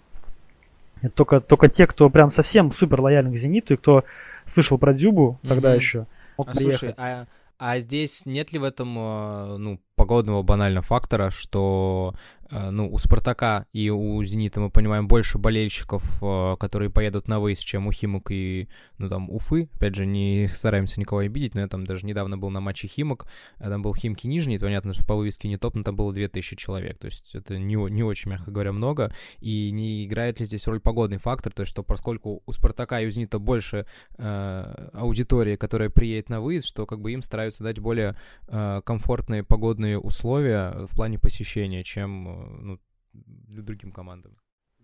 только, только те, кто прям совсем супер лояльны к Зениту и кто слышал про Дзюбу тогда mm-hmm. еще, мог а, приехать. Слушай, а, а здесь нет ли в этом, а, ну, погодного банального фактора, что ну, у Спартака и у Зенита мы понимаем больше болельщиков, э, которые поедут на выезд, чем у Химок и, ну, там, Уфы. Опять же, не стараемся никого обидеть, но я там даже недавно был на матче Химок, э, там был Химки Нижний, понятно, что по вывеске не топ, но там было 2000 человек, то есть это не, не очень, мягко говоря, много, и не играет ли здесь роль погодный фактор, то есть что поскольку у Спартака и у Зенита больше э, аудитории, которая приедет на выезд, что как бы им стараются дать более э, комфортные погодные условия в плане посещения, чем ну, другим командам.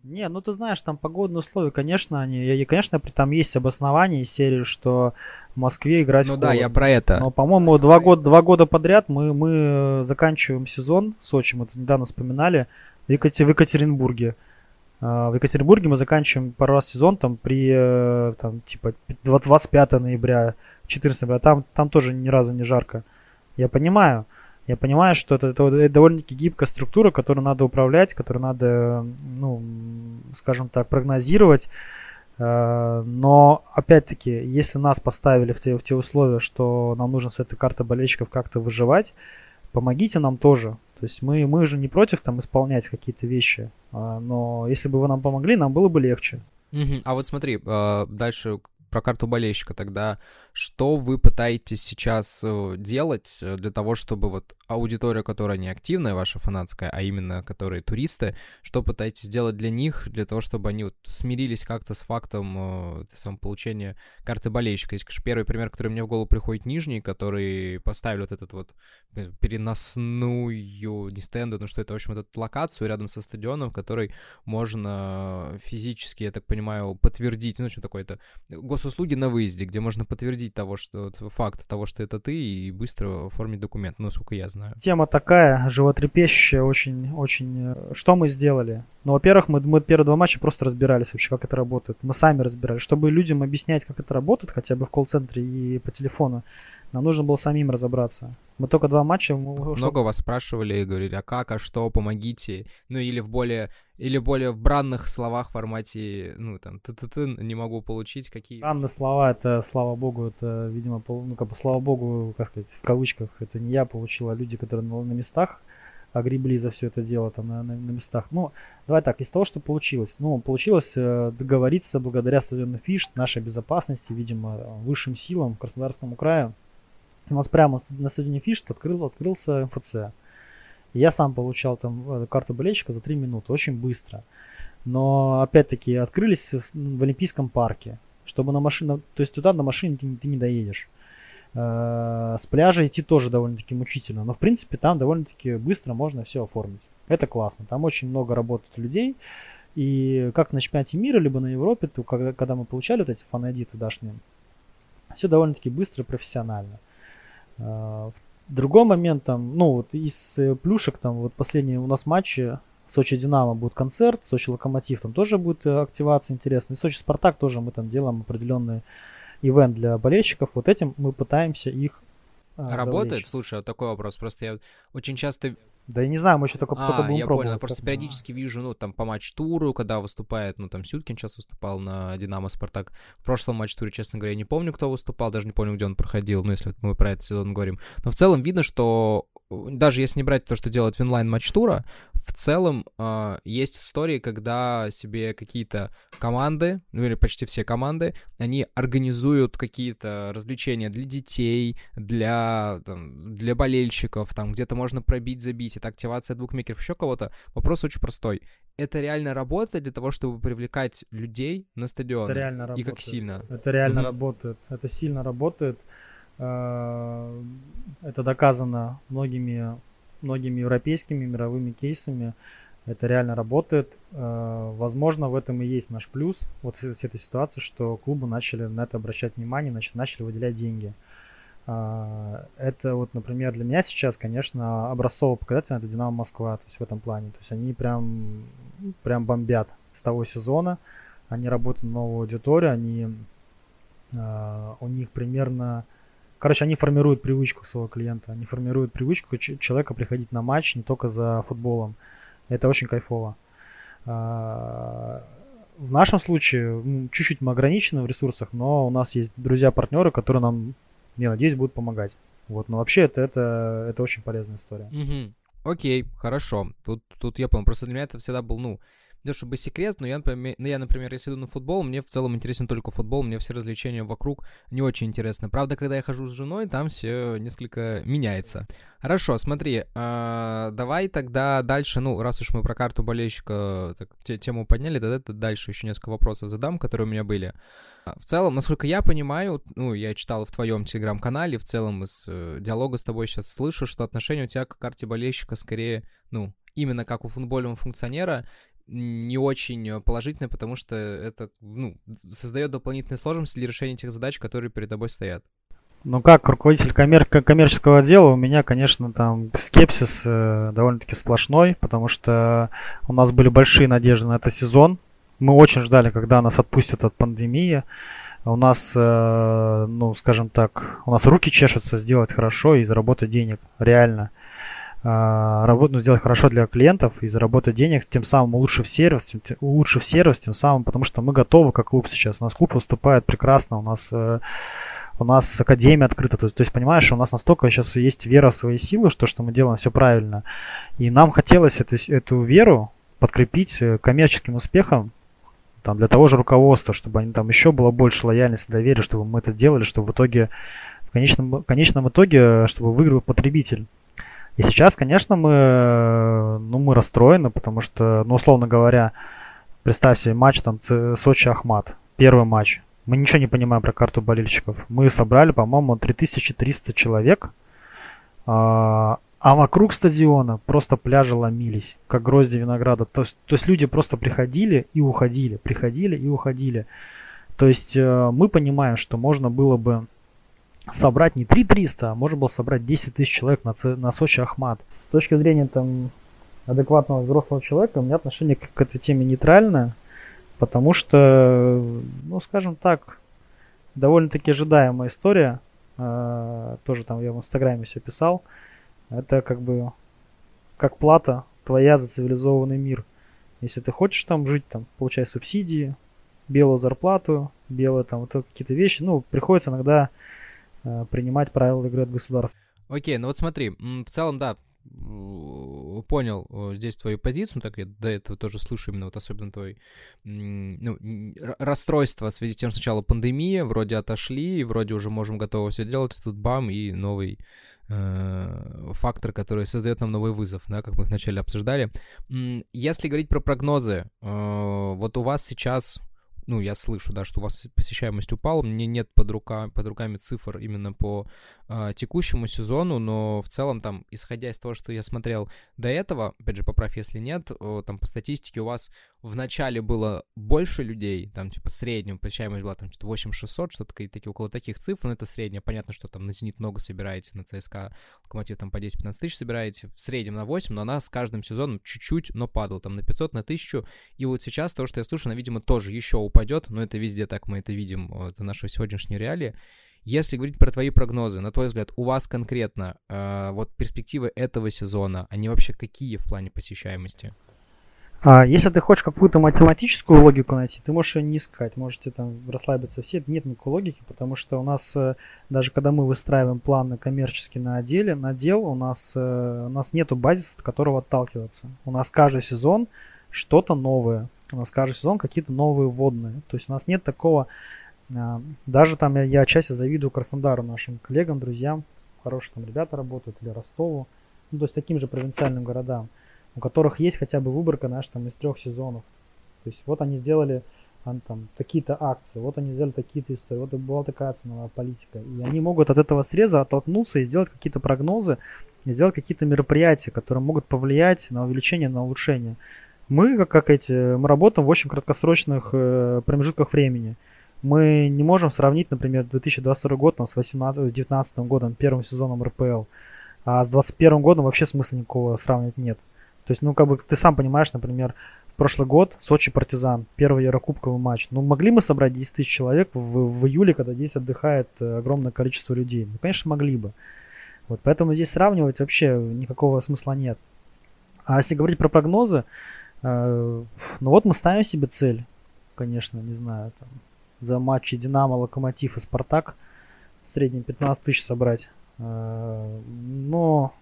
Не, ну ты знаешь, там погодные условия, конечно, они, и, конечно, там есть обоснование из серии, что в Москве играть Ну да, я про это. Но, по-моему, два года, два года подряд мы, мы заканчиваем сезон в Сочи, мы это недавно вспоминали, в, Екатер... в Екатеринбурге. А, в Екатеринбурге мы заканчиваем пару раз сезон, там, при, э, там, типа, 25 ноября, 14 ноября, там, там тоже ни разу не жарко. Я понимаю, я понимаю, что это, это, это довольно-таки гибкая структура, которую надо управлять, которую надо, ну, скажем так, прогнозировать. Э, но, опять-таки, если нас поставили в те, в те условия, что нам нужно с этой картой болельщиков как-то выживать, помогите нам тоже. То есть мы, мы же не против там исполнять какие-то вещи, а, но если бы вы нам помогли, нам было бы легче. Угу. А вот смотри, э, дальше про карту болельщика тогда. Что вы пытаетесь сейчас э, делать э, для того, чтобы вот аудитория, которая не активная, ваша фанатская, а именно которые туристы, что пытаетесь сделать для них, для того, чтобы они вот смирились как-то с фактом э, сам получения карты болельщика? Есть, конечно, первый пример, который мне в голову приходит, Нижний, который поставили вот этот вот переносную, не стенду, ну что это, в общем, эту локацию рядом со стадионом, в которой можно физически, я так понимаю, подтвердить, ну что такое-то, госуслуги на выезде, где можно подтвердить того, что факт того, что это ты, и быстро оформить документ, ну, насколько я знаю. Тема такая, животрепещущая, очень, очень... Э, что мы сделали? Ну, во-первых, мы, мы первые два матча просто разбирались вообще, как это работает. Мы сами разбирались. Чтобы людям объяснять, как это работает, хотя бы в колл-центре и по телефону, Нам нужно было самим разобраться. Мы только два матча... Мы... Много вас спрашивали и говорили, а как, а что, помогите. Ну или в более, или более в бранных словах в формате, ну там, ты ты ты не могу получить какие... Бранные слова, это, слава богу, это, видимо, ну как бы, слава богу, как сказать, в кавычках, это не я получил, а люди, которые на, на местах огребли за все это дело там на, на, на местах. Ну, давай так, из того, что получилось. Ну, получилось э, договориться благодаря стадиону Фиш, нашей безопасности, видимо, высшим силам Краснодарскому краю, у нас прямо на стадионе Фишт открыл, открылся МФЦ. я сам получал там э, карту болельщика за 3 минуты, очень быстро. Но опять-таки открылись в Олимпийском парке, чтобы на машине, то есть туда на машине ты, ты не доедешь. Э, с пляжа идти тоже довольно-таки мучительно, но в принципе там довольно-таки быстро можно все оформить. Это классно, там очень много работает людей. И как на чемпионате мира, либо на Европе, то когда, когда мы получали вот эти фан-айди тудашние, все довольно-таки быстро и профессионально. А, другой момент там, ну вот из э, плюшек там вот последние у нас матчи Сочи Динамо будет концерт, Сочи Локомотив там тоже будет э, активация интересная, и Сочи Спартак тоже мы там делаем определенный ивент для болельщиков. Вот этим мы пытаемся их а, Работает? Завлечь. Слушай, вот такой вопрос. Просто я очень часто да я не знаю, мы еще только, а, только будем я пробовать. понял. Просто периодически вижу, ну, там, по матч-туру, когда выступает, ну, там, Сюткин сейчас выступал на Динамо Спартак. В прошлом матч-туре, честно говоря, не помню, кто выступал, даже не помню, где он проходил, ну, если мы про этот сезон говорим. Но в целом видно, что даже если не брать то, что делает Winline матч тура, в целом э, есть истории, когда себе какие-то команды, ну или почти все команды, они организуют какие-то развлечения для детей, для, там, для болельщиков, там где-то можно пробить, забить, это активация букмекеров, еще кого-то. Вопрос очень простой. Это реально работает для того, чтобы привлекать людей на стадион? Это реально работает. И как сильно? Это реально работает. Это сильно работает. Э, это доказано многими, многими европейскими мировыми кейсами. Это реально работает. Э, возможно, в этом и есть наш плюс вот с этой ситуации, что клубы начали на это обращать внимание, начали, выделять деньги. Э, это вот, например, для меня сейчас, конечно, образцово показательно это Динамо Москва, то есть в этом плане. То есть они прям, прям бомбят с того сезона. Они работают на новую аудиторию, они, у них примерно Короче, они формируют привычку своего клиента, они формируют привычку человека приходить на матч не только за футболом. Это очень кайфово. А, в нашем случае чуть-чуть мы ограничены в ресурсах, но у нас есть друзья-партнеры, которые нам, я надеюсь, будут помогать. Вот, но вообще это, это, это очень полезная история. Окей, хорошо. Тут, тут я понял. Просто для меня это всегда был, ну, не чтобы секрет, но я, например, ну, я, например, если иду на футбол, мне в целом интересен только футбол, мне все развлечения вокруг не очень интересны. Правда, когда я хожу с женой, там все несколько меняется. Хорошо, смотри, э, давай тогда дальше, ну, раз уж мы про карту болельщика так, те, тему подняли, тогда дальше еще несколько вопросов задам, которые у меня были. В целом, насколько я понимаю, ну, я читал в твоем телеграм-канале, в целом из э, диалога с тобой сейчас слышу, что отношение у тебя к карте болельщика скорее, ну, именно как у футбольного функционера, не очень положительное, потому что это ну, создает дополнительные сложности для решения тех задач, которые перед тобой стоят. Ну, как руководитель коммер- коммерческого отдела, у меня, конечно, там скепсис э, довольно-таки сплошной, потому что у нас были большие надежды на этот сезон. Мы очень ждали, когда нас отпустят от пандемии. У нас, э, ну, скажем так, у нас руки чешутся сделать хорошо и заработать денег, реально. А, работу ну, сделать хорошо для клиентов и заработать денег, тем самым улучшив сервис, тем, улучшив сервис, тем самым, потому что мы готовы как клуб сейчас. У нас клуб выступает прекрасно, у нас э, у нас академия открыта, то, то есть, понимаешь, у нас настолько сейчас есть вера в свои силы, что, что мы делаем все правильно. И нам хотелось эту, эту веру подкрепить э, коммерческим успехом, там, для того же руководства, чтобы они там еще было больше лояльности, доверия, чтобы мы это делали, чтобы в итоге, в конечном, в конечном итоге, чтобы выиграл потребитель. И сейчас, конечно, мы, ну, мы расстроены, потому что, ну, условно говоря, представь себе матч там Сочи-Ахмат, первый матч. Мы ничего не понимаем про карту болельщиков. Мы собрали, по-моему, 3300 человек, а, а вокруг стадиона просто пляжи ломились, как грозди винограда. То есть, то есть люди просто приходили и уходили, приходили и уходили. То есть э, мы понимаем, что можно было бы собрать не 3300, а можно было собрать 10 тысяч человек на, на Сочи Ахмат. С точки зрения там адекватного взрослого человека у меня отношение к, к этой теме нейтральное, потому что, ну, скажем так, довольно-таки ожидаемая история. э, тоже там я в Инстаграме все писал, это как бы как плата твоя за цивилизованный мир. Если ты хочешь там жить, там, получай субсидии, белую зарплату, белые там вот какие-то вещи, ну, приходится иногда принимать правила игры от государства. Окей, ну вот смотри, в целом, да, понял здесь твою позицию, так я до этого тоже слышу именно вот особенно твой ну, расстройство в связи с тем, сначала пандемия, вроде отошли, вроде уже можем готово все делать, тут бам, и новый э, фактор, который создает нам новый вызов, да, как мы вначале обсуждали. Если говорить про прогнозы, э, вот у вас сейчас ну, я слышу, да, что у вас посещаемость упала, мне нет под, рука, под руками цифр именно по э, текущему сезону, но в целом там, исходя из того, что я смотрел до этого, опять же, поправь, если нет, э, там по статистике у вас в начале было больше людей, там, типа, среднем посещаемость была там, что-то 8600, что-то такие, около таких цифр, но это среднее, понятно, что там на «Зенит» много собираете, на ЦСКА, Локомотив там по 10-15 тысяч собираете, в среднем на 8, но она с каждым сезоном чуть-чуть, но падала, там, на 500, на 1000, и вот сейчас то, что я слышу, она, видимо, тоже еще упадет, но это везде так, мы это видим, это наши сегодняшние реалии. Если говорить про твои прогнозы, на твой взгляд, у вас конкретно э, вот перспективы этого сезона, они вообще какие в плане посещаемости? А если ты хочешь какую-то математическую логику найти, ты можешь ее не искать, можете там расслабиться все. Нет никакой логики, потому что у нас, э, даже когда мы выстраиваем планы коммерчески на отделе, на дел, у нас, э, у нас нету базиса, от которого отталкиваться. У нас каждый сезон что-то новое. У нас каждый сезон какие-то новые вводные. То есть у нас нет такого... А, даже там я, я отчасти завидую Краснодару, нашим коллегам, друзьям. Хорошие там ребята работают, или Ростову. Ну, то есть таким же провинциальным городам у которых есть хотя бы выборка, знаешь, там из трех сезонов. То есть вот они сделали там такие-то акции, вот они сделали такие-то истории, вот была такая ценовая политика. И они могут от этого среза оттолкнуться и сделать какие-то прогнозы, и сделать какие-то мероприятия, которые могут повлиять на увеличение, на улучшение. Мы, как, как эти, мы работаем в очень краткосрочных э, промежутках времени. Мы не можем сравнить, например, 2022 год там, с 2019 годом, первым сезоном РПЛ. А с 2021 годом вообще смысла никакого сравнивать нет. То есть, ну, как бы ты сам понимаешь, например, прошлый год Сочи Партизан, первый Еврокубковый матч. Ну, могли мы собрать 10 тысяч человек в, в июле, когда здесь отдыхает э, огромное количество людей? Ну, конечно, могли бы. Вот, поэтому здесь сравнивать вообще никакого смысла нет. А если говорить про прогнозы, э, ну вот мы ставим себе цель, конечно, не знаю, там, за матчи Динамо, Локомотив и Спартак в среднем 15 тысяч собрать. Э, но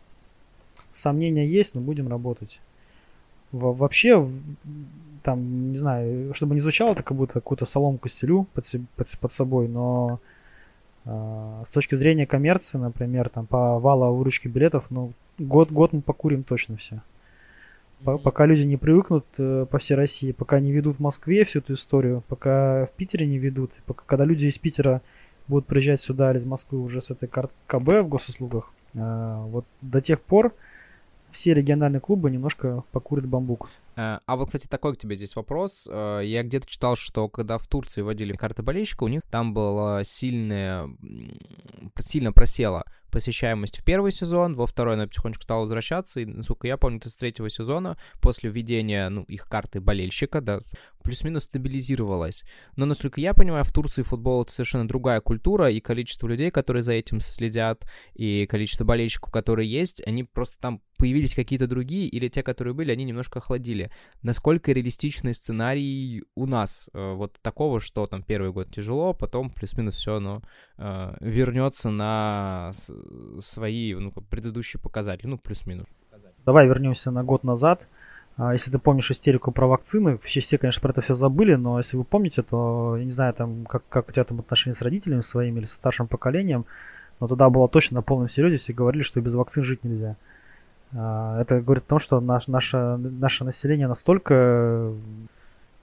сомнения есть, но будем работать. Во вообще, там, не знаю, чтобы не звучало, это как будто какую-то соломку стелю под, под, под собой, но э, с точки зрения коммерции, например, там по вала выручки билетов, ну, год-год мы покурим точно все. По пока люди не привыкнут э, по всей России, пока не ведут в Москве всю эту историю, пока в Питере не ведут, пока когда люди из Питера будут приезжать сюда или из Москвы уже с этой карт КБ в госуслугах, э, вот до тех пор все региональные клубы немножко покурят бамбук. Э, а вот, кстати, такой к тебе здесь вопрос. Э, я где-то читал, что когда в Турции вводили карты болельщика, у них там было сильное, сильно просела посещаемость в первый сезон, во второй она потихонечку стала возвращаться, и, насколько я помню, это с третьего сезона, после введения, ну, их карты болельщика, да, плюс-минус стабилизировалась. Но, насколько я понимаю, в Турции футбол — это совершенно другая культура, и количество людей, которые за этим следят, и количество болельщиков, которые есть, они просто там появились какие-то другие, или те, которые были, они немножко охладили. Насколько реалистичный сценарий у нас э, вот такого, что там первый год тяжело, потом плюс-минус все оно э, вернется на свои ну, предыдущие показатели, ну, плюс-минус. Давай вернемся на год назад. А, если ты помнишь истерику про вакцины, все, все, конечно, про это все забыли, но если вы помните, то, я не знаю, там, как, как у тебя там отношения с родителями своими или со старшим поколением, но тогда было точно на полном серьезе, все говорили, что без вакцин жить нельзя. Это говорит о том, что наш, наше, наше население настолько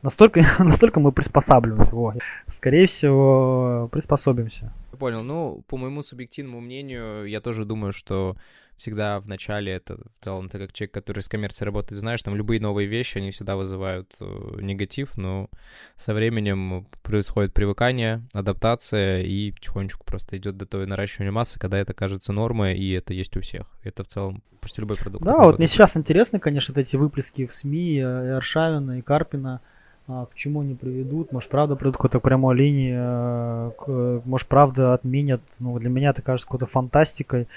настолько, настолько мы приспосабливаемся. Вот. Скорее всего, приспособимся. Понял. Ну, по моему субъективному мнению, я тоже думаю, что всегда в начале это в целом ты как человек, который с коммерцией работает, знаешь, там любые новые вещи, они всегда вызывают э, негатив, но со временем происходит привыкание, адаптация, и потихонечку просто идет до того наращивания массы, когда это кажется нормой, и это есть у всех. Это в целом почти любой продукт. Да, вот мне сейчас интересны, конечно, эти выплески в СМИ, и Аршавина, и Карпина, а, к чему они приведут. Может, правда придут какой-то прямой линии, э, может, правда отменят. Ну, для меня это кажется какой-то фантастикой.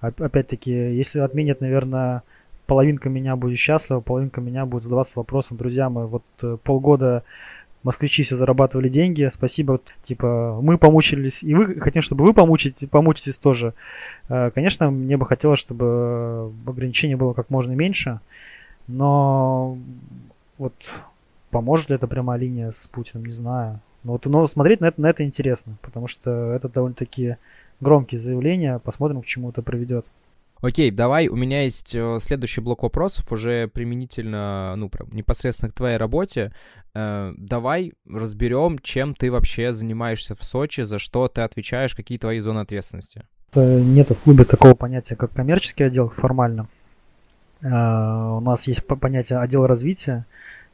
Опять-таки, если отменят, наверное, половинка меня будет счастлива, половинка меня будет задаваться вопросом, друзья, мы вот э, полгода москвичи все зарабатывали деньги, спасибо, типа, мы помучились, и вы хотим, чтобы вы помучите, помучитесь тоже. Э, конечно, мне бы хотелось, чтобы ограничений было как можно меньше, но вот Поможет ли это прямая линия с Путиным, не знаю. Но, вот, но смотреть на это, на это интересно, потому что это довольно-таки громкие заявления. Посмотрим, к чему это приведет. Окей, давай, у меня есть э, следующий блок вопросов, уже применительно, ну, прям непосредственно к твоей работе. Э, давай разберем, чем ты вообще занимаешься в Сочи, за что ты отвечаешь, какие твои зоны ответственности. Нет в клубе такого понятия, как коммерческий отдел формально. Э, у нас есть понятие отдел развития,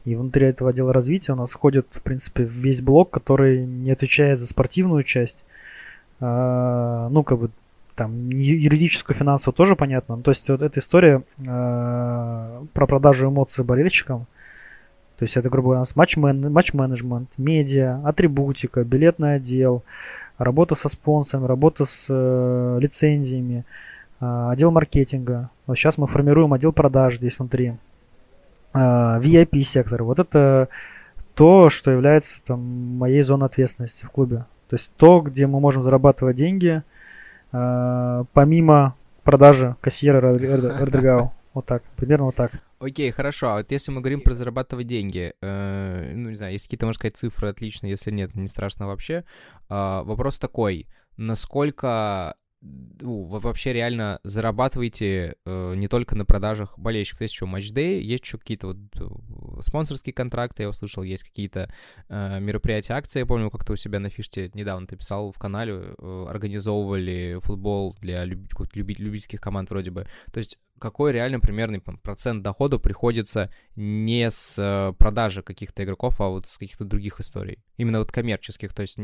и внутри этого отдела развития у нас входит, в принципе, весь блок, который не отвечает за спортивную часть. А, ну, как бы там юридическую, финансовую тоже понятно. Ну, то есть вот эта история а, про продажу эмоций болельщикам. То есть это, грубо говоря, у нас матч-мен, матч-менеджмент, медиа, атрибутика, билетный отдел, работа со спонсорами, работа с э, лицензиями, э, отдел маркетинга. Вот сейчас мы формируем отдел продаж здесь внутри. А, VIP-сектор. Вот это то, что является там, моей зоной ответственности в клубе. То есть то, где мы можем зарабатывать деньги, э, помимо продажи кассиера Эрдегау. Вот так, примерно вот так. Окей, хорошо. А вот если мы говорим про зарабатывать деньги, э, ну, не знаю, если какие-то, можно сказать, цифры, отлично, если нет, не страшно вообще. Э, вопрос такой, насколько ну, вы вообще реально зарабатываете э, не только на продажах болельщиков. Есть еще матчдей, есть еще какие-то вот э, спонсорские контракты, я услышал, есть какие-то э, мероприятия, акции. Я помню, как ты у себя на фиште недавно ты писал в канале, э, организовывали футбол для люб... любительских команд вроде бы. То есть какой реально примерный процент дохода приходится не с э, продажи каких-то игроков, а вот с каких-то других историй. Именно вот коммерческих. То есть,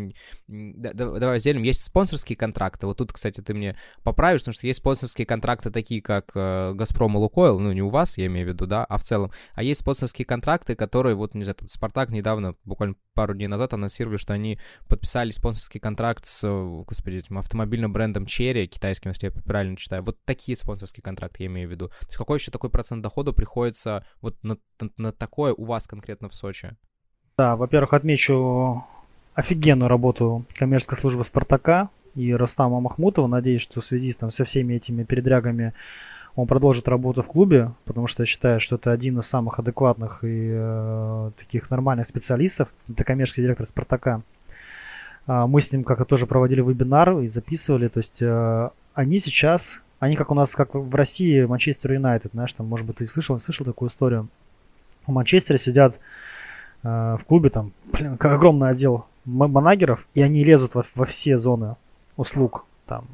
давай разделим. Есть спонсорские контракты. Вот тут, кстати, ты мне поправишь, потому что есть спонсорские контракты такие, как э, Газпром и Лукойл, ну, не у вас, я имею в виду, да, а в целом. А есть спонсорские контракты, которые, вот, не знаю, тут Спартак недавно, буквально пару дней назад анонсировали, что они подписали спонсорский контракт с, господи, этим автомобильным брендом Cherry, китайским, если я правильно читаю. Вот такие спонсорские контракты я имею в виду. То есть какой еще такой процент дохода приходится вот на, на, на такое у вас конкретно в Сочи? Да, во-первых, отмечу офигенную работу коммерческой службы Спартака и Ростама Махмутова. Надеюсь, что в связи там, со всеми этими передрягами он продолжит работу в клубе, потому что я считаю, что это один из самых адекватных и э, таких нормальных специалистов. Это коммерческий директор Спартака. Э, мы с ним как-то тоже проводили вебинар и записывали. То есть э, они сейчас, они как у нас, как в России, Манчестер Юнайтед, знаешь, там, может быть, ты слышал, слышал такую историю. В Манчестере сидят э, в клубе, там, блин, огромный отдел манагеров, и они лезут во, во все зоны услуг. Там,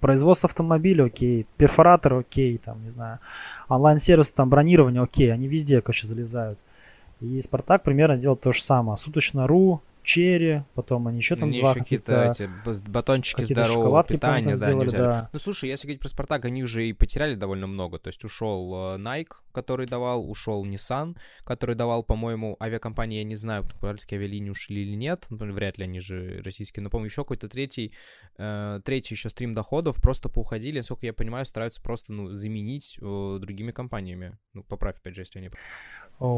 производство автомобиля, окей, перфоратор, окей, там, не знаю, онлайн-сервис, там, бронирование, окей, они везде, короче, залезают. И Спартак примерно делает то же самое. Суточно.ру, черри, потом они еще там они два еще какие-то эти батончики здорового питания, да, сделали, да. Ну, слушай, если говорить про Спартак, они уже и потеряли довольно много. То есть ушел э, Nike, который давал, ушел Nissan, который давал, по-моему, авиакомпании, я не знаю, уральские авиалинии ушли или нет, ну, вряд ли они же российские, но, помню, еще какой-то третий, э, третий еще стрим доходов просто поуходили, насколько я понимаю, стараются просто, ну, заменить э, другими компаниями. Ну, поправь, опять же, если я не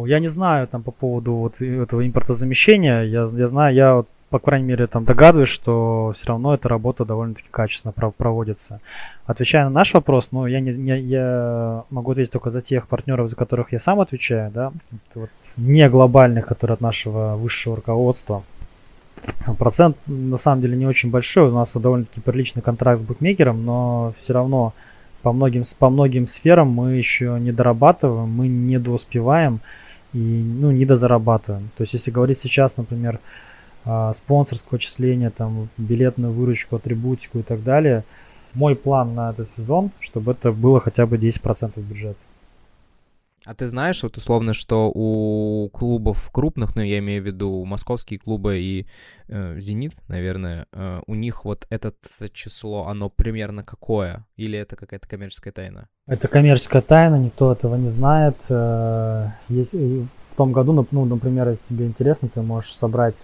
я не знаю там по поводу вот этого импортозамещения. Я, я знаю, я вот, по крайней мере там догадываюсь, что все равно эта работа довольно-таки качественно проводится. Отвечая на наш вопрос, ну я не, не я могу ответить только за тех партнеров, за которых я сам отвечаю, да, вот не глобальных, которые от нашего высшего руководства. Процент на самом деле не очень большой, у нас довольно-таки приличный контракт с букмекером, но все равно по многим, по многим сферам мы еще не дорабатываем, мы не доуспеваем и ну, не дозарабатываем. То есть если говорить сейчас, например, спонсорское отчисление, там, билетную выручку, атрибутику и так далее, мой план на этот сезон, чтобы это было хотя бы 10% бюджета. А ты знаешь, вот условно, что у клубов крупных, ну, я имею в виду московские клубы и э, Зенит, наверное, э, у них вот это число, оно примерно какое? Или это какая-то коммерческая тайна? Это коммерческая тайна, никто этого не знает. Э, есть, в том году, ну, например, если тебе интересно, ты можешь собрать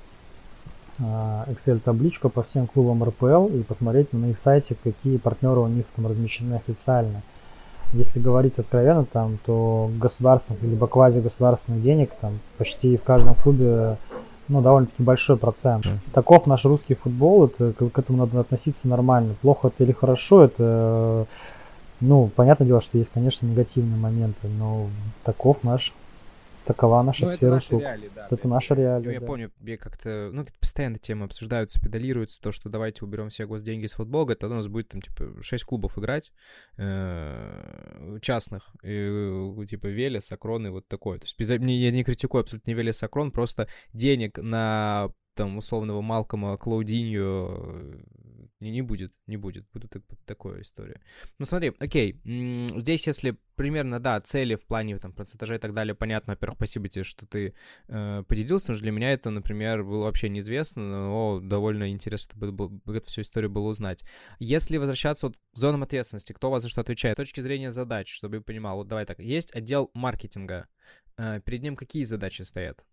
а, Excel-табличку по всем клубам РПЛ и посмотреть на их сайте, какие партнеры у них там размещены официально. Если говорить откровенно, там, то государственных либо квази-государственных денег там почти в каждом клубе ну, довольно-таки большой процент. Таков наш русский футбол, это, к, к этому надо относиться нормально. Плохо это или хорошо, это, ну, понятное дело, что есть, конечно, негативные моменты, но таков наш Такова наша ну, сфера услуг. Реалии, да, это наша реалия. Ну, я да. помню, я как-то, ну, постоянно темы обсуждаются, педалируются, то, что давайте уберем все госденьги с футбола, тогда у нас будет там, типа, 6 клубов играть, э, частных, и, типа, Велес, Акрон и вот такое. То есть, без, я не критикую абсолютно не Велес, Акрон, просто денег на там условного Малкома Клаудинью не, не будет, не будет. Будет так, такая история. Ну смотри, окей, здесь если примерно, да, цели в плане там процентажа и так далее, понятно. Во-первых, спасибо тебе, что ты э, поделился, потому что для меня это, например, было вообще неизвестно, но довольно интересно было, было, эту всю историю было узнать. Если возвращаться вот к зонам ответственности, кто вас за что отвечает? С точки зрения задач, чтобы я понимал, вот давай так, есть отдел маркетинга, э, перед ним какие задачи стоят?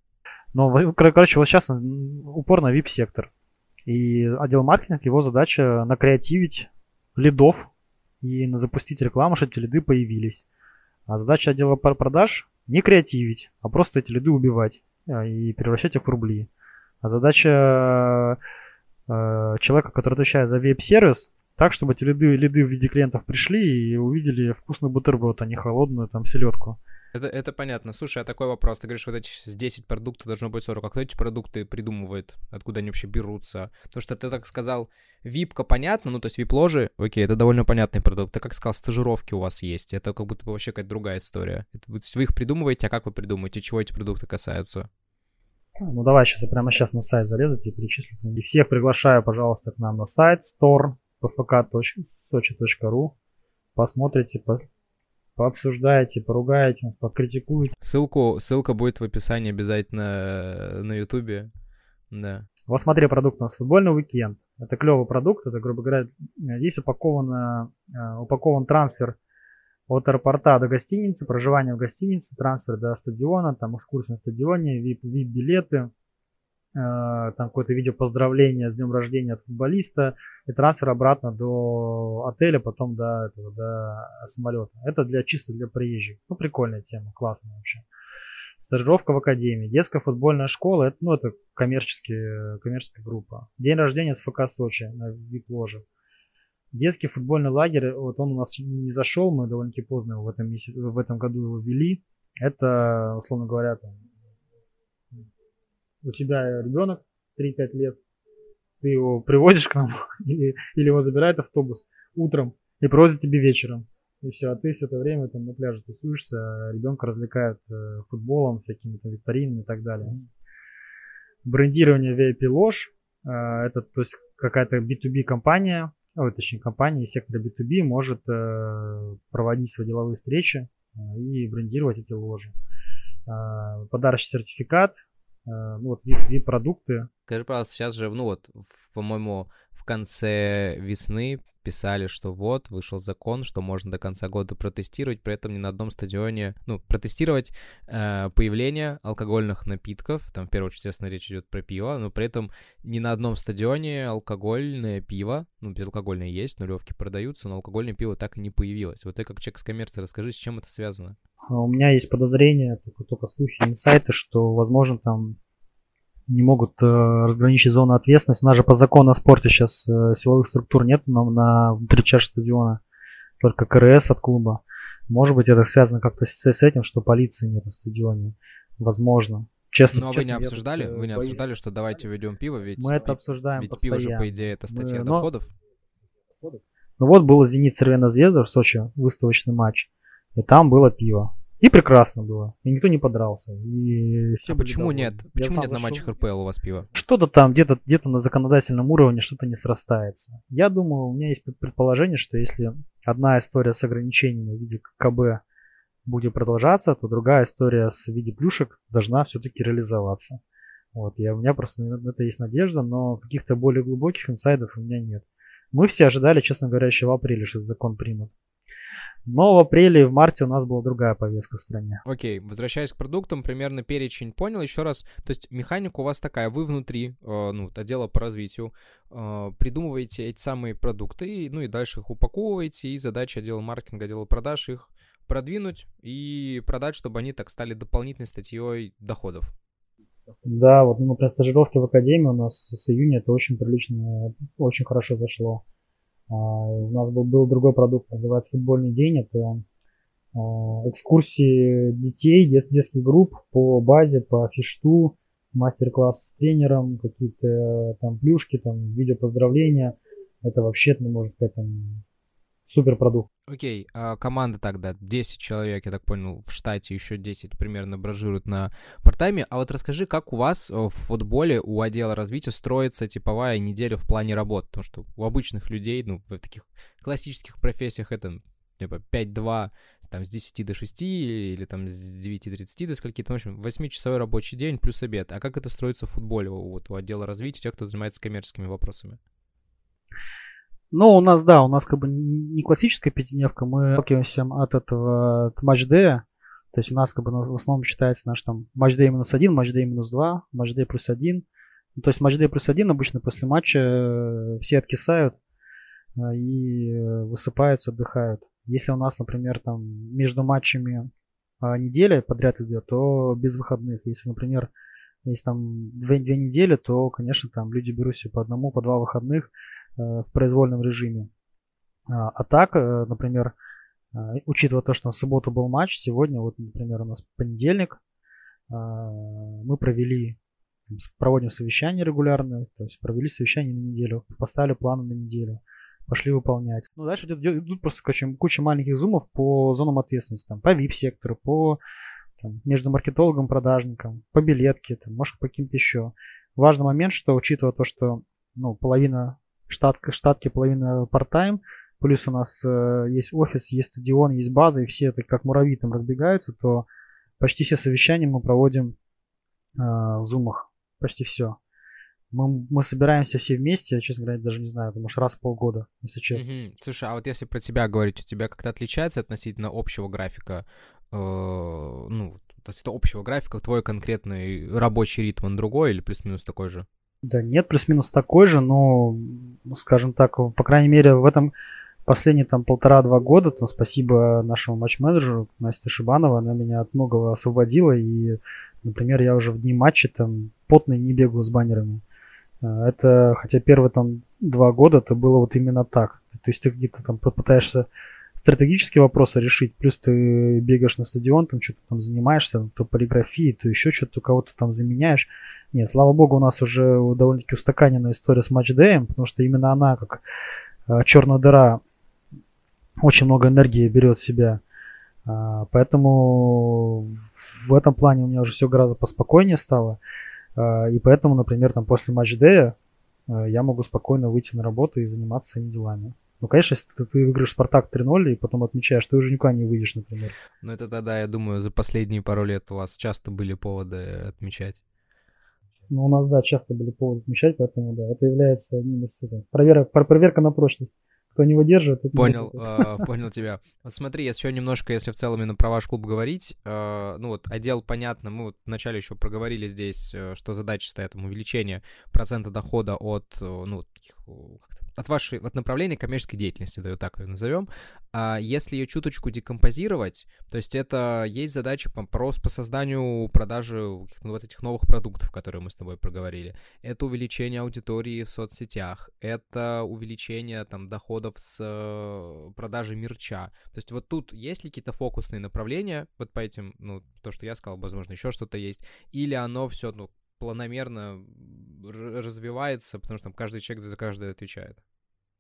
Ну, короче, вот сейчас упор на VIP-сектор. И отдел маркетинга, его задача накреативить лидов и запустить рекламу, чтобы эти лиды появились. А задача отдела продаж не креативить, а просто эти лиды убивать а, и превращать их в рубли. А задача э, человека, который отвечает за веб-сервис, так, чтобы эти лиды, лиды в виде клиентов пришли и увидели вкусный бутерброд, а не холодную там селедку. Это, это понятно. Слушай, а такой вопрос. Ты говоришь, вот эти 10 продуктов должно быть 40. А кто эти продукты придумывает? Откуда они вообще берутся? Потому что ты так сказал, випка понятно, ну то есть вип-ложи, окей, это довольно понятный продукт. Ты как сказал, стажировки у вас есть. Это как будто бы вообще какая-то другая история. Это, вы их придумываете, а как вы придумаете? Чего эти продукты касаются? Ну давай сейчас я прямо сейчас на сайт залезу и перечислю. И всех приглашаю, пожалуйста, к нам на сайт store pfk.sochi.ru Посмотрите, пообсуждаете, поругаете, покритикуете. Ссылку, ссылка будет в описании обязательно э, на ютубе, да. Вот смотри, продукт у нас футбольный уикенд. Это клевый продукт, это, грубо говоря, здесь упакован, э, упакован трансфер от аэропорта до гостиницы, проживание в гостинице, трансфер до стадиона, там экскурсия на стадионе, VIP-билеты, Э, там какое-то видео поздравления с днем рождения от футболиста и трансфер обратно до отеля, потом до этого, до самолета. Это для чисто для приезжих. Ну, прикольная тема, классная вообще. Стажировка в академии, детская футбольная школа, это, ну, это коммерческие, коммерческая группа. День рождения с ФК Сочи на VIP-ложе. Детский футбольный лагерь, вот он у нас не зашел, мы довольно-таки поздно его в этом, месяце, в этом году его ввели. Это, условно говоря, там, у тебя ребенок 3-5 лет, ты его привозишь к нам или, или его забирает автобус утром и привозит тебе вечером. И все, а ты все это время там на пляже тусуешься, а ребенка развлекают э, футболом, всякими там викторинами и так далее. Брендирование VIP ложь, э, это то есть какая-то B2B компания, ой, точнее компания из сектора B2B может э, проводить свои деловые встречи э, и брендировать эти ложи. Э, подарочный сертификат, ну, вот VIP-продукты. Скажи, пожалуйста, сейчас же, ну вот, по-моему, в конце весны писали, что вот, вышел закон, что можно до конца года протестировать, при этом ни на одном стадионе, ну, протестировать э, появление алкогольных напитков, там, в первую очередь, естественно, речь идет про пиво, но при этом ни на одном стадионе алкогольное пиво, ну, безалкогольное есть, нулевки продаются, но алкогольное пиво так и не появилось. Вот ты как человек с коммерции, расскажи, с чем это связано? А у меня есть подозрение, только, только слухи, инсайты, что, возможно, там не могут э, разграничить зону ответственности. У нас же по закону о спорте сейчас э, силовых структур нет на, на внутри чаш стадиона, только КРС от клуба. Может быть, это связано как-то с, с этим, что полиции нет на стадионе. Возможно. Честно, Но честно, вы не обсуждали? Вы не боюсь. обсуждали, что давайте ведем пиво, ведь мы это обсуждаем ведь постоянно. пиво же по идее это статья мы, доходов. Ну вот был Зенит Цервена Звезда в Сочи выставочный матч, и там было пиво. И прекрасно было. И никто не подрался. И все а почему довольны. нет? Почему Я нет на матчах РПЛ у вас пива? Что-то там где-то где на законодательном уровне что-то не срастается. Я думаю, у меня есть предположение, что если одна история с ограничениями в виде КБ будет продолжаться, то другая история с виде плюшек должна все-таки реализоваться. Вот, я, у меня просто на это есть надежда, но каких-то более глубоких инсайдов у меня нет. Мы все ожидали, честно говоря, еще в апреле, что закон примут. Но в апреле и в марте у нас была другая повестка в стране. Окей, возвращаясь к продуктам, примерно перечень понял. Еще раз, то есть механика у вас такая, вы внутри, э, ну, отдела по развитию, э, придумываете эти самые продукты, ну и дальше их упаковываете, и задача отдела маркетинга, отдела продаж их продвинуть и продать, чтобы они так стали дополнительной статьей доходов. Да, вот, ну, например, стажировки в академии у нас с июня это очень прилично, очень хорошо зашло. А, у нас был, был другой продукт, называется футбольный день. Это а, экскурсии детей, дет, детских групп по базе, по фишту, мастер-класс с тренером, какие-то там плюшки, там видео поздравления. Это вообще, ну, можно сказать, там супер продукт. Окей, а команда тогда 10 человек, я так понял, в штате еще 10 примерно бражируют на портайме. А вот расскажи, как у вас в футболе, у отдела развития строится типовая неделя в плане работ? Потому что у обычных людей, ну, в таких классических профессиях это типа 5-2, там с 10 до 6 или там с 9.30 до скольки, в общем, 8-часовой рабочий день плюс обед. А как это строится в футболе вот, у отдела развития, тех, кто занимается коммерческими вопросами? Ну, у нас, да, у нас как бы не классическая пятидневка, мы отталкиваемся от этого от матч-дея. То есть у нас как бы в основном считается наш там матч-дей минус один, матч-дей минус два, матч-дей плюс один. Ну, то есть матч-дей плюс один обычно после матча э, все откисают э, и высыпаются, отдыхают. Если у нас, например, там между матчами а, неделя подряд идет, то без выходных. Если, например, есть там две, две недели, то, конечно, там люди берут себе по одному, по два выходных – Э, в произвольном режиме. А, а так, э, например, э, учитывая то, что на субботу был матч, сегодня, вот, например, у нас понедельник, мы провели, проводим совещание регулярное, то есть провели совещание на неделю, поставили планы на неделю, пошли выполнять. Ну, дальше идет, идут просто куча, куча маленьких зумов по зонам ответственности, там, по VIP-сектору, по там, между маркетологом, продажником, по билетке, там, может, по каким-то еще. Важный момент, что учитывая то, что ну, половина штатка, штатки половина part-time, плюс у нас э, есть офис, есть стадион, есть база, и все это как муравьи там разбегаются, то почти все совещания мы проводим э, в зумах, почти все. Мы, мы собираемся все вместе, я, честно говоря, даже не знаю, потому что раз в полгода, если честно. Mm-hmm. Слушай, а вот если про тебя говорить, у тебя как-то отличается относительно общего графика, э, ну, то есть это общего графика, твой конкретный рабочий ритм, он другой или плюс-минус такой же? Да нет, плюс-минус такой же, но, ну, скажем так, по крайней мере, в этом последние там полтора-два года, то спасибо нашему матч-менеджеру Насте Шибанова, она меня от многого освободила, и, например, я уже в дни матча там потный не бегаю с баннерами. А, это, хотя первые там два года это было вот именно так. То есть ты где-то там пытаешься стратегические вопросы решить, плюс ты бегаешь на стадион, там что-то там занимаешься, то полиграфии, то еще что-то, кого-то там заменяешь. Нет, слава богу, у нас уже довольно-таки устаканенная история с матчдеем, потому что именно она, как э, черная дыра, очень много энергии берет в себя. А, поэтому в этом плане у меня уже все гораздо поспокойнее стало. А, и поэтому, например, там после матчдея я могу спокойно выйти на работу и заниматься своими делами. Ну, конечно, если ты, ты выиграешь Спартак 3-0 и потом отмечаешь, ты уже никуда не выйдешь, например. Ну, это тогда, я думаю, за последние пару лет у вас часто были поводы отмечать. Ну, у нас, да, часто были поводы отмечать, поэтому, да, это является одним из... Это, проверка, проверка на прочность. Кто не выдерживает... Понял, э, понял тебя. Вот смотри, если еще немножко, если в целом именно про ваш клуб говорить, э, ну вот отдел, понятно, мы вот вначале еще проговорили здесь, э, что задача стоит там увеличение процента дохода от, э, ну, таких, от вашей от направления коммерческой деятельности, да, так ее назовем, а если ее чуточку декомпозировать, то есть это есть задача по, по созданию продажи ну, вот этих новых продуктов, которые мы с тобой проговорили. Это увеличение аудитории в соцсетях, это увеличение там доходов с э, продажи мерча. То есть вот тут есть ли какие-то фокусные направления, вот по этим, ну, то, что я сказал, возможно, еще что-то есть, или оно все, ну, планомерно развивается, потому что там каждый человек за каждое отвечает.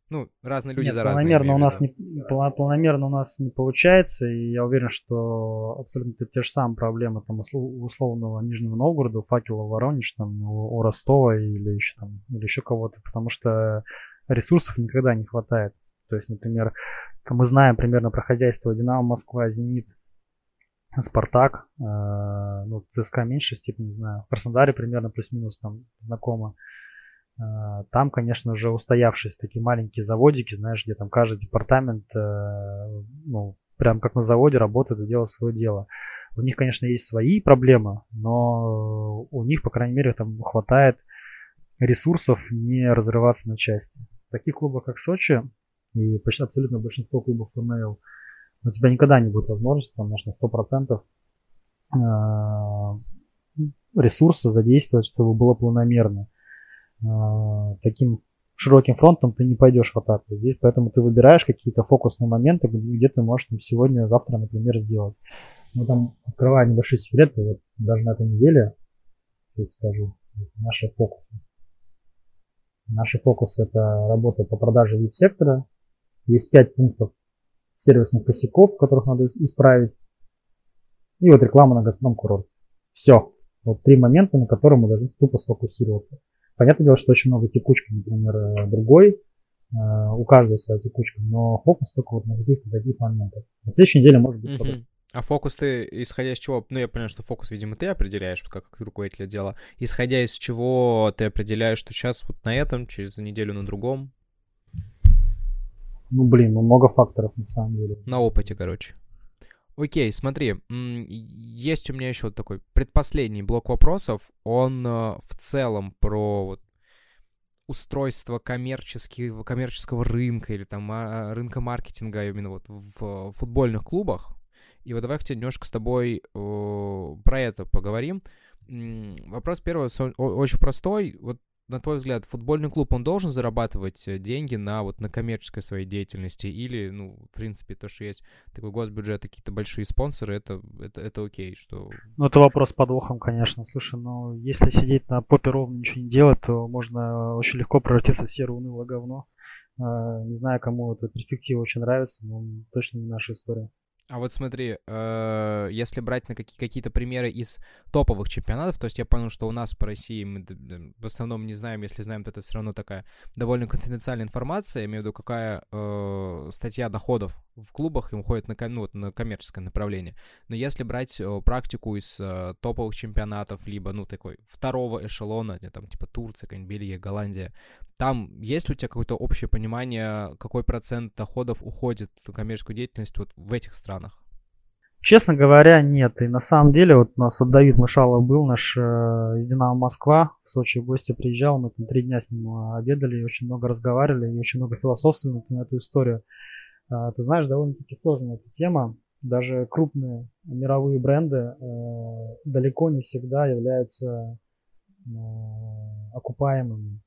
Ну, разные люди Нет, за разные. Планомерно у нас не, планомерно у нас не получается, и я уверен, что абсолютно те же самые проблемы там условного Нижнего Новгорода, Факела Воронеж, там, у, у Ростова или еще там, или еще кого-то, потому что ресурсов никогда не хватает. То есть, например, мы знаем примерно про хозяйство Динамо Москва, Зенит, Спартак, э, ну, ЦСКА в меньшей степени, не знаю. В Краснодаре примерно плюс-минус там знакомо. Э, там, конечно же, устоявшиеся такие маленькие заводики, знаешь, где там каждый департамент, э, ну, прям как на заводе работают и делают свое дело. У них, конечно, есть свои проблемы, но у них, по крайней мере, там хватает ресурсов не разрываться на части. В таких клубах, как Сочи, и почти абсолютно большинство клубов ФНЛ, у тебя никогда не будет возможности, там, знаешь, на 100% э, ресурса задействовать, чтобы было планомерно. Э, таким широким фронтом ты не пойдешь в атаку. Здесь, поэтому ты выбираешь какие-то фокусные моменты, где, ты можешь там, сегодня, завтра, например, сделать. Ну, там, открывая небольшие секреты, вот даже на этой неделе, я скажу, наши фокусы. Наши фокусы это работа по продаже вип-сектора. Есть пять пунктов сервисных косяков, которых надо исправить. И вот реклама на гастроном курорте. Все. Вот три момента, на которые мы должны тупо сфокусироваться. Понятное дело, что очень много текучки, например, э, другой, э, у каждого своя текучка, но фокус только вот на каких-то таких моментах. На следующей неделе может быть uh-huh. А фокус ты, исходя из чего, ну я понимаю, что фокус, видимо, ты определяешь, как руководитель отдела, исходя из чего ты определяешь, что сейчас вот на этом, через неделю на другом? Ну блин, ну много факторов на самом деле. На опыте, короче. Окей, смотри, есть у меня еще такой предпоследний блок вопросов. Он э, в целом про вот устройство коммерческого, коммерческого рынка или там а, рынка маркетинга именно вот в футбольных клубах. И вот давай хотя немножко с тобой про это поговорим. Вопрос первый очень простой. Вот на твой взгляд, футбольный клуб, он должен зарабатывать э, деньги на вот на коммерческой своей деятельности? Или, ну, в принципе, то, что есть такой госбюджет, какие-то большие спонсоры, это, это, это окей, что... Ну, это вопрос подвохом, конечно. Слушай, ну, если сидеть на попе ровно ничего не делать, то можно очень легко превратиться в серое унылое говно. А, не знаю, кому эта перспектива очень нравится, но точно не наша история. А вот смотри, э, если брать на какие- какие-то примеры из топовых чемпионатов, то есть я понял, что у нас по России мы в основном не знаем, если знаем, то это все равно такая довольно конфиденциальная информация, я имею в виду, какая э, статья доходов в клубах им уходит на, ну, на коммерческое направление. Но если брать практику из э, топовых чемпионатов, либо, ну, такой второго эшелона, где там типа Турция, какая-нибудь Бельгия, Голландия, там есть ли у тебя какое-то общее понимание, какой процент доходов уходит на коммерческую деятельность вот в этих странах? Честно говоря, нет. И на самом деле, вот у нас вот Давид Мышалов был, наш э, Динамо Москва, в Сочи в гости приезжал, мы там три дня с ним э, обедали, очень много разговаривали, и очень много философствовали на эту историю. Э, ты знаешь, довольно-таки сложная эта тема. Даже крупные мировые бренды э, далеко не всегда являются э, окупаемыми.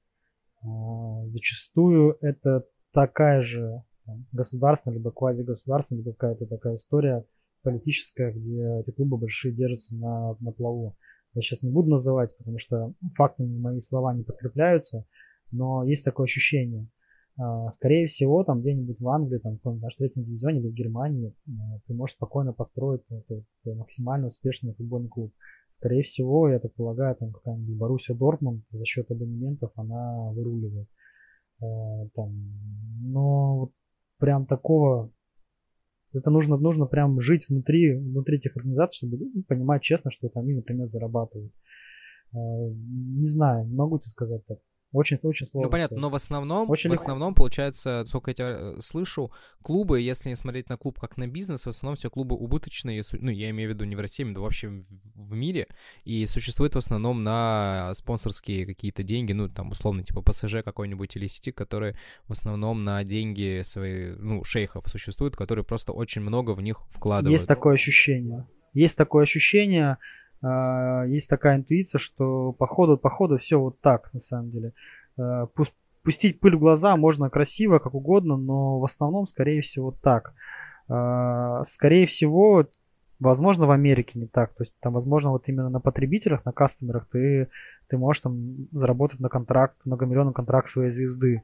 А, зачастую это такая же государственная, либо квазигосударственная, либо какая-то такая история политическая, где эти клубы большие держатся на, на плаву. Я сейчас не буду называть, потому что фактами мои слова не подкрепляются, но есть такое ощущение. А, скорее всего, там где-нибудь в Англии, там, в каком-то третьем дивизионе или в Германии ты можешь спокойно построить максимально успешный футбольный клуб. Скорее всего, я так полагаю, там какая-нибудь Боруссия Дортмунд за счет абонементов она выруливает. Э, там, но вот прям такого это нужно, нужно прям жить внутри, внутри этих организаций, чтобы ну, понимать честно, что это они, например, зарабатывают. Э, не знаю, не могу тебе сказать так. Очень, очень сложно. Ну, понятно, но в основном, очень в основном, получается, сколько я тебя э, слышу, клубы, если не смотреть на клуб как на бизнес, в основном все клубы убыточные, ну, я имею в виду не в России, но вообще в, мире, и существуют в основном на спонсорские какие-то деньги, ну, там, условно, типа ПСЖ какой-нибудь или сети, которые в основном на деньги свои, ну, шейхов существуют, которые просто очень много в них вкладывают. Есть такое ощущение. Есть такое ощущение, есть такая интуиция, что по ходу, по ходу все вот так, на самом деле. А, пустить пыль в глаза можно красиво, как угодно, но в основном, скорее всего, так. А, скорее всего, возможно, в Америке не так. То есть там, возможно, вот именно на потребителях, на кастомерах ты, ты можешь там заработать на контракт, многомиллионный контракт своей звезды.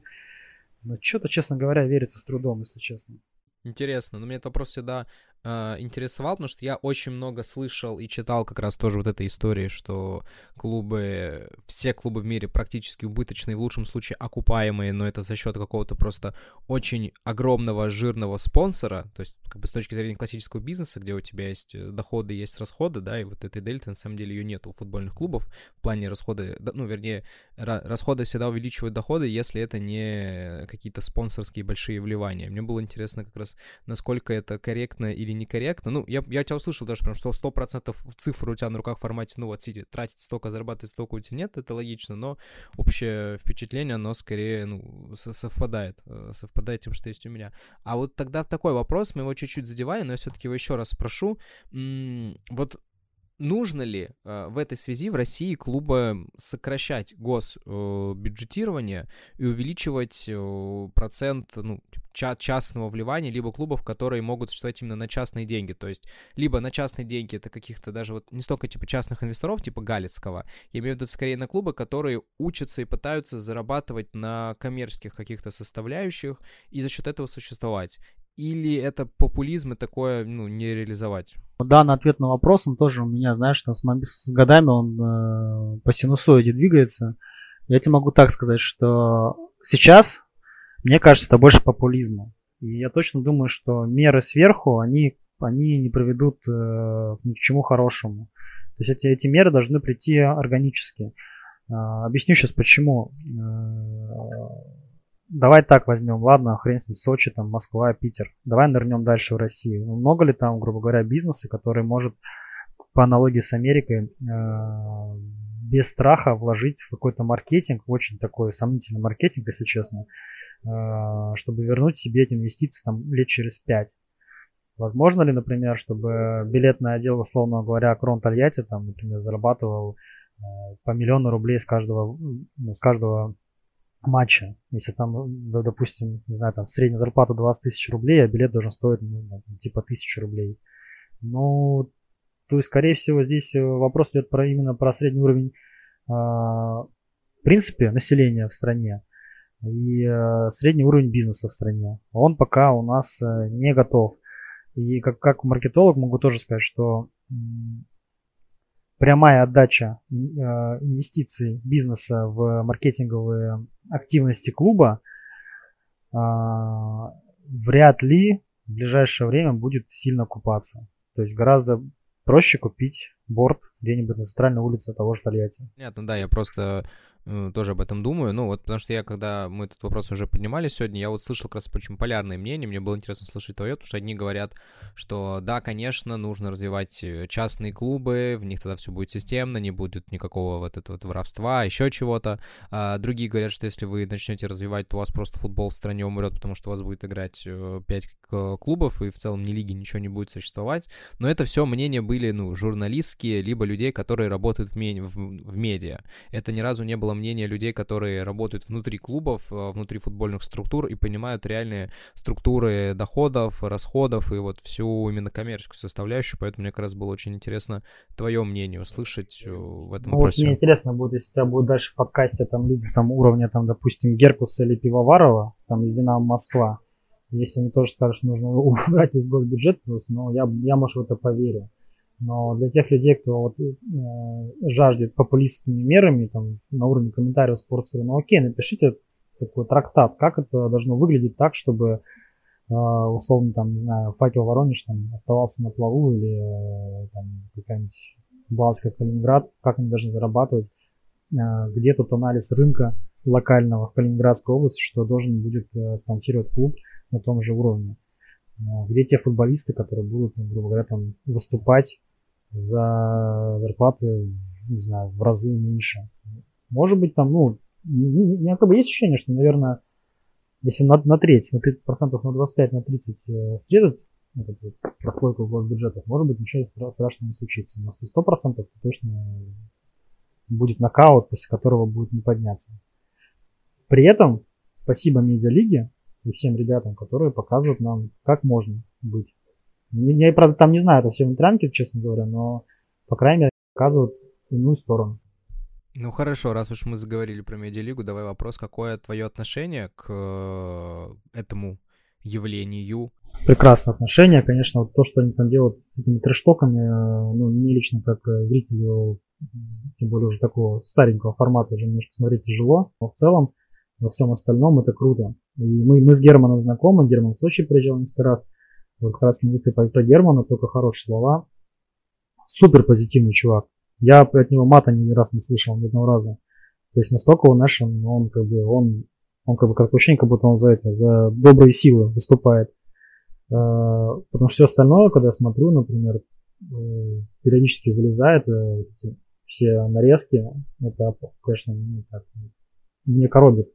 Но что-то, честно говоря, верится с трудом, если честно. Интересно, но мне этот вопрос всегда э, интересовал, потому что я очень много слышал и читал как раз тоже вот этой истории, что клубы, все клубы в мире практически убыточные, в лучшем случае окупаемые, но это за счет какого-то просто очень огромного жирного спонсора, то есть как бы с точки зрения классического бизнеса, где у тебя есть э, доходы, есть расходы, да, и вот этой дельты на самом деле ее нет у футбольных клубов в плане расходы, ну, вернее, расходы всегда увеличивают доходы, если это не какие-то спонсорские большие вливания. Мне было интересно как раз, насколько это корректно или некорректно. Ну, я, я тебя услышал даже прям, что 100% цифр у тебя на руках в формате, ну вот, сидит, тратить столько, зарабатывать столько у тебя нет, это логично, но общее впечатление, оно скорее, ну, совпадает, э, совпадает тем, что есть у меня. А вот тогда такой вопрос, мы его чуть-чуть задевали, но я все-таки его еще раз спрошу. Вот нужно ли э, в этой связи в России клубы сокращать госбюджетирование э, и увеличивать э, процент ну, ча- частного вливания, либо клубов, которые могут существовать именно на частные деньги. То есть, либо на частные деньги это каких-то даже вот не столько типа частных инвесторов, типа Галицкого, я имею в виду скорее на клубы, которые учатся и пытаются зарабатывать на коммерческих каких-то составляющих и за счет этого существовать или это популизм и такое, ну, не реализовать? Данный ответ на вопрос, он тоже у меня, знаешь, там, с, с годами он э, по синусоиде двигается. Я тебе могу так сказать, что сейчас, мне кажется, это больше популизма. И я точно думаю, что меры сверху, они, они не приведут э, ни к чему хорошему. То есть эти, эти меры должны прийти органически. Э, объясню сейчас почему. Э, Давай так возьмем, ладно, хрен с ним, Сочи, там, Москва, Питер. Давай нырнем дальше в Россию. Ну, много ли там, грубо говоря, бизнеса, который может по аналогии с Америкой э, без страха вложить в какой-то маркетинг, очень такой сомнительный маркетинг, если честно, э, чтобы вернуть себе эти инвестиции там лет через пять. Возможно ли, например, чтобы билетный отдел, условно говоря, Крон Тольятти, там, например, зарабатывал э, по миллиону рублей с каждого, ну, с каждого матча. Если там, допустим, не знаю, там средняя зарплата 20 тысяч рублей, а билет должен стоить ну, типа тысячу рублей. Ну, то есть, скорее всего, здесь э, вопрос идет про, именно про средний уровень э, в принципе населения в стране и э, средний уровень бизнеса в стране. Он пока у нас э, не готов. И как, как маркетолог могу тоже сказать, что прямая отдача э, инвестиций бизнеса в маркетинговые активности клуба а, вряд ли в ближайшее время будет сильно купаться. То есть гораздо проще купить борт где-нибудь на центральной улице того же Тольятти. Понятно, да, я просто тоже об этом думаю. Ну, вот потому что я, когда мы этот вопрос уже поднимали сегодня, я вот слышал как раз почему полярные мнения. Мне было интересно слышать твое, потому что одни говорят, что да, конечно, нужно развивать э, частные клубы, в них тогда все будет системно, не будет никакого вот этого вот воровства, еще чего-то. А другие говорят, что если вы начнете развивать, то у вас просто футбол в стране умрет, потому что у вас будет играть 5 э, клубов, и в целом ни лиги ничего не будет существовать. Но это все мнения были, ну, журналистские, либо людей, которые работают в, ме- в, в медиа. Это ни разу не было мнение людей, которые работают внутри клубов, э, внутри футбольных структур и понимают реальные структуры доходов, расходов и вот всю именно коммерческую составляющую, поэтому мне как раз было очень интересно твое мнение услышать э, в этом ну, вопросе. Вот мне интересно будет, если у тебя будет дальше в подкасте там люди там уровня, там, допустим, Геркуса или Пивоварова, там из Динамо Москва, если они тоже скажут, что нужно убрать из госбюджета, ну, я, я, может, в это поверю. Но для тех людей, кто вот, э, жаждет популистскими мерами там, на уровне комментариев спортсера, ну окей, напишите такой трактат, как это должно выглядеть так, чтобы э, условно там, не знаю, факел Воронеж там оставался на плаву или э, там какая-нибудь Балская Калининград, как они должны зарабатывать, э, где тут анализ рынка локального в Калининградской области, что должен будет э, спонсировать клуб на том же уровне. Э, где те футболисты, которые будут, ну, грубо говоря, там выступать за зарплаты, не знаю, в разы меньше. Может быть, там, ну, у меня как бы есть ощущение, что, наверное, если на, на треть, на 30 процентов, на 25, на 30 э, срезать эту вот прослойку госбюджетов, может быть, ничего страшного не случится. Но 100 процентов точно будет нокаут, после которого будет не подняться. При этом, спасибо медиалиге и всем ребятам, которые показывают нам, как можно быть. Я, правда, там не знаю, это все внутрянки, честно говоря, но, по крайней мере, показывают иную сторону. Ну хорошо, раз уж мы заговорили про медиалигу, давай вопрос, какое твое отношение к э, этому явлению? Прекрасное отношение, конечно, вот то, что они там делают с этими трештоками, э, ну, мне лично как э, зрителю, тем более уже такого старенького формата, уже немножко смотреть тяжело, но в целом во всем остальном это круто. И мы, мы с Германом знакомы, Герман в Сочи приезжал несколько раз, вот как раз про, про Германа, только хорошие слова. Супер позитивный чувак. Я от него мата ни раз не слышал, ни одного раза. То есть настолько он наш, он, он как бы, он, он как бы как ощущение, как будто он за это, за добрые силы выступает. А, потому что все остальное, когда я смотрю, например, э, периодически вылезает э, все нарезки, это, конечно, ну, мне коробит.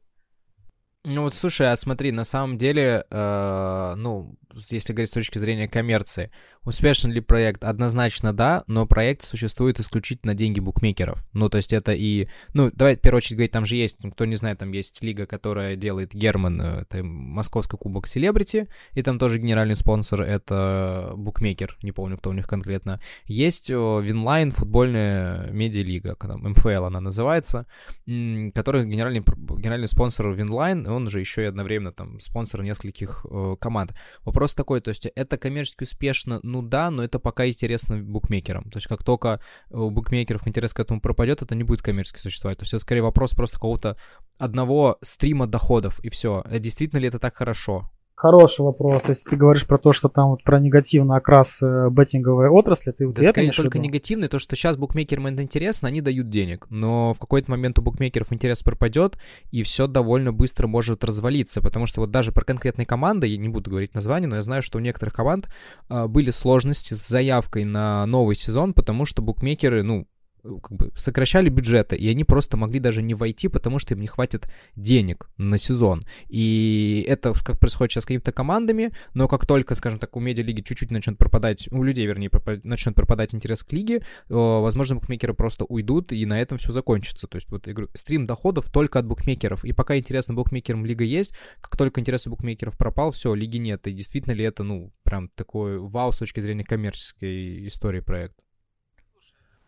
Ну вот слушай, а смотри, на самом деле, э, ну, если говорить с точки зрения коммерции, успешен ли проект? Однозначно да, но проект существует исключительно деньги букмекеров. Ну, то есть это и... Ну, давай в первую очередь говорить, там же есть, кто не знает, там есть лига, которая делает Герман, э, это Московский кубок Селебрити, и там тоже генеральный спонсор — это букмекер, не помню, кто у них конкретно. Есть Winline, футбольная медиалига, МФЛ она называется, который генеральный, генеральный спонсор Winline, он же еще и одновременно там спонсор нескольких э, команд. Вопрос такой, то есть это коммерчески успешно, ну да, но это пока интересно букмекерам. То есть как только у букмекеров интерес к этому пропадет, это не будет коммерчески существовать. То есть это скорее вопрос просто какого-то одного стрима доходов, и все. А действительно ли это так хорошо? Хороший вопрос. Если ты говоришь про то, что там вот про негативный окрас э, беттинговой отрасли, ты вот да, скорее только негативный, то, что сейчас букмекерам это интересно, они дают денег, но в какой-то момент у букмекеров интерес пропадет, и все довольно быстро может развалиться, потому что вот даже про конкретные команды, я не буду говорить название, но я знаю, что у некоторых команд э, были сложности с заявкой на новый сезон, потому что букмекеры, ну, как бы сокращали бюджеты, и они просто могли даже не войти, потому что им не хватит денег на сезон. И это как происходит сейчас с какими-то командами, но как только, скажем так, у медиалиги чуть-чуть начнет пропадать, у людей, вернее, пропад... начнет пропадать интерес к лиге, возможно, букмекеры просто уйдут, и на этом все закончится. То есть, вот, говорю, стрим доходов только от букмекеров. И пока интересно букмекерам лига есть, как только интерес у букмекеров пропал, все, лиги нет. И действительно ли это, ну, прям такой вау с точки зрения коммерческой истории проекта?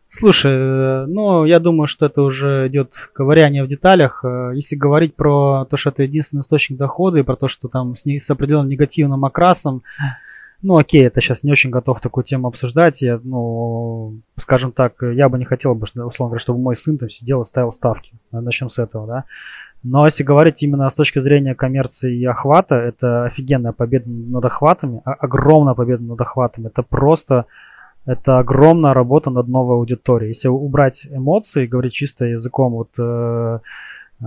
Слушай, э, ну, я думаю, что это уже идет ковыряние в деталях. Э, если говорить про то, что это единственный источник дохода и про то, что там с, не, с определенным негативным окрасом, ну, окей, это сейчас не очень готов такую тему обсуждать. Я, ну, скажем так, я бы не хотел бы, условно говоря, чтобы мой сын там сидел и ставил ставки. Начнем с этого, да. Но если говорить именно с точки зрения коммерции и охвата, это офигенная победа над охватами, огромная победа над охватами. Это просто это огромная работа над новой аудиторией. Если убрать эмоции, говорить чисто языком вот э, э,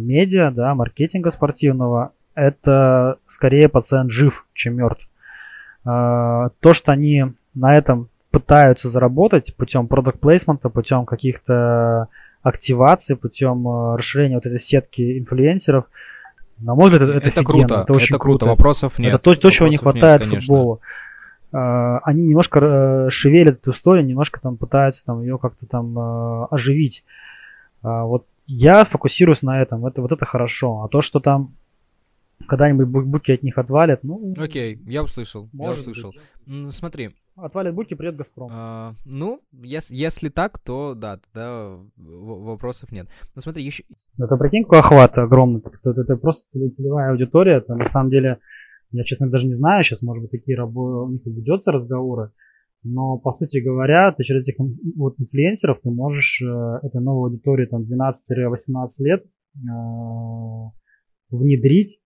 медиа, да, маркетинга спортивного, это скорее пациент жив, чем мертв. Э, то, что они на этом пытаются заработать путем продукт плейсмента, путем каких-то активаций, путем э, расширения вот этой сетки инфлюенсеров, на мой взгляд, это, это круто. Это очень это круто. круто. Вопросов нет. Это то, то чего не хватает нет, футболу. А, они немножко э, шевелят эту историю, немножко там пытаются там ее как-то там э, оживить. Вот я фокусируюсь на этом, это вот это хорошо. А то, что там когда-нибудь буки от них отвалят, ну... Окей, okay, я услышал, я услышал. Быть. Смотри. Отвалят буки, придет Газпром. А, ну, если, если так, то да, тогда вопросов нет. Но смотри, еще... Это прикинь, какой охват огромный. Это, это, это просто целевая аудитория. Это на самом деле я, честно, даже не знаю, сейчас, может быть, такие рабо... у них ведется разговоры, но, по сути говоря, ты через этих вот инфлюенсеров ты можешь э, этой новой аудитории там 12-18 лет э, внедрить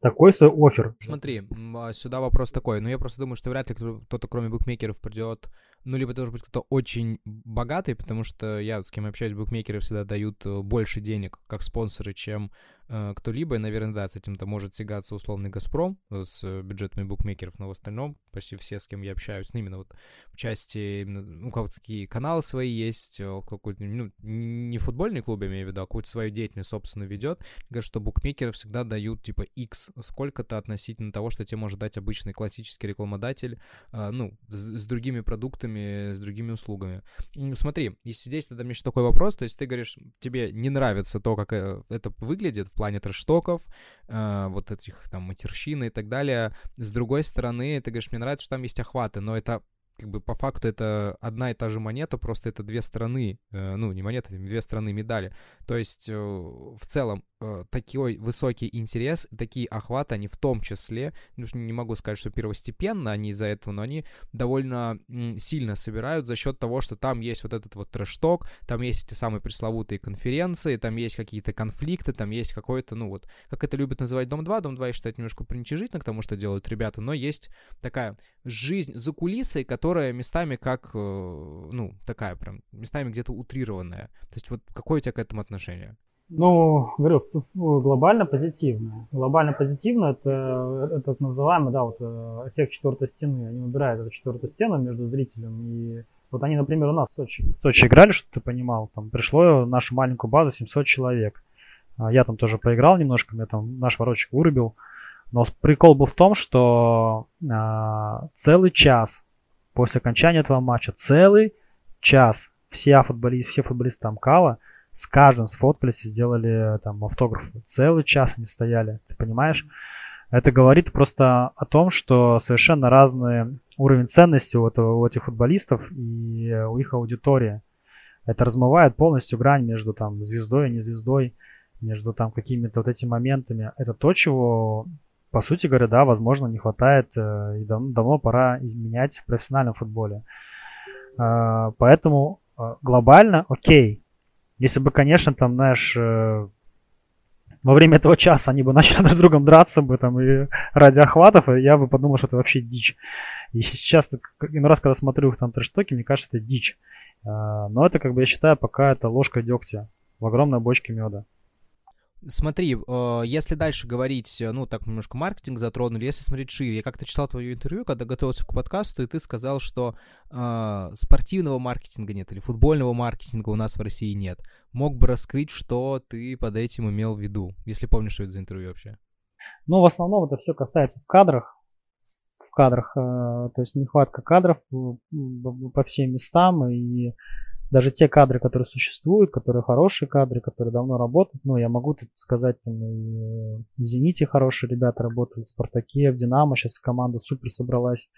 такой свой офер. Смотри, а сюда вопрос такой. Ну, я просто думаю, что вряд ли кто-то, кроме букмекеров, придет. Ну, либо должен быть кто-то очень богатый, потому что я, с кем общаюсь, букмекеры всегда дают э, больше денег как спонсоры, чем Э, кто-либо, и, наверное, да, с этим-то может тягаться условный «Газпром» э, с бюджетами букмекеров, но в остальном почти все, с кем я общаюсь, ну, именно вот в части, ну, как такие каналы свои есть, э, какой-то, ну, не футбольный клуб, я имею в виду, а какую-то свою деятельность, собственно, ведет, говорят, что букмекеры всегда дают, типа, X сколько-то относительно того, что тебе может дать обычный классический рекламодатель, ну, с, с другими продуктами, с другими услугами. Смотри, если здесь тогда мне еще такой вопрос, то есть ты говоришь, тебе не нравится то, как это выглядит в плане трэштоков, э, вот этих там матерщины и так далее. С другой стороны, ты говоришь, мне нравится, что там есть охваты, но это как бы по факту это одна и та же монета, просто это две стороны, э, ну, не монеты, две стороны медали. То есть э, в целом э, такой высокий интерес, такие охваты, они в том числе, ну, не могу сказать, что первостепенно они из-за этого, но они довольно сильно собирают за счет того, что там есть вот этот вот трэш-ток, там есть эти самые пресловутые конференции, там есть какие-то конфликты, там есть какой-то, ну вот, как это любят называть Дом-2, Дом-2 я считаю немножко приничижительно к тому, что делают ребята, но есть такая жизнь за кулисой, которая местами как, э, ну, такая прям, местами где-то утрированная. То есть вот какое у тебя к этому отношение? Ну, говорю, глобально позитивно. Глобально позитивно это, это так называемый, да, вот э, эффект четвертой стены. Они убирают эту четвертую стену между зрителем и вот они, например, у нас в Сочи, в Сочи играли, что ты понимал, там пришло нашу маленькую базу 700 человек. А я там тоже поиграл немножко, меня там наш ворочек вырубил. Но прикол был в том, что а, целый час после окончания этого матча, целый час все футболисты, все футболисты там Кала с каждым сфоткались и сделали там автограф. Целый час они стояли, ты понимаешь? Это говорит просто о том, что совершенно разный уровень ценности у, этого, у этих футболистов и у их аудитории. Это размывает полностью грань между там звездой и не звездой, между там какими-то вот этими моментами. Это то, чего по сути говоря, да, возможно, не хватает, э, и дав давно пора изменять в профессиональном футболе. Э, поэтому э, глобально, окей. Если бы, конечно, там, знаешь, во время этого часа они бы начали друг с другом драться бы там и ради охватов, я бы подумал, что это вообще дичь. И сейчас, иной раз, когда смотрю их там трештоки, мне кажется, это дичь. Но это, как бы, я считаю, пока это ложка дегтя в огромной бочке меда. Смотри, э, если дальше говорить, э, ну, так немножко маркетинг затронули, если смотреть шире, я как-то читал твое интервью, когда готовился к подкасту, и ты сказал, что э, спортивного маркетинга нет или футбольного маркетинга у нас в России нет. Мог бы раскрыть, что ты под этим имел в виду, если помнишь, что это за интервью вообще? Ну, в основном это все касается в кадрах, в кадрах, э, то есть нехватка кадров по всем местам, и даже те кадры, которые существуют, которые хорошие кадры, которые давно работают, ну, я могу тут сказать, там, в «Зените» хорошие ребята работают, в «Спартаке», в «Динамо», сейчас команда супер собралась,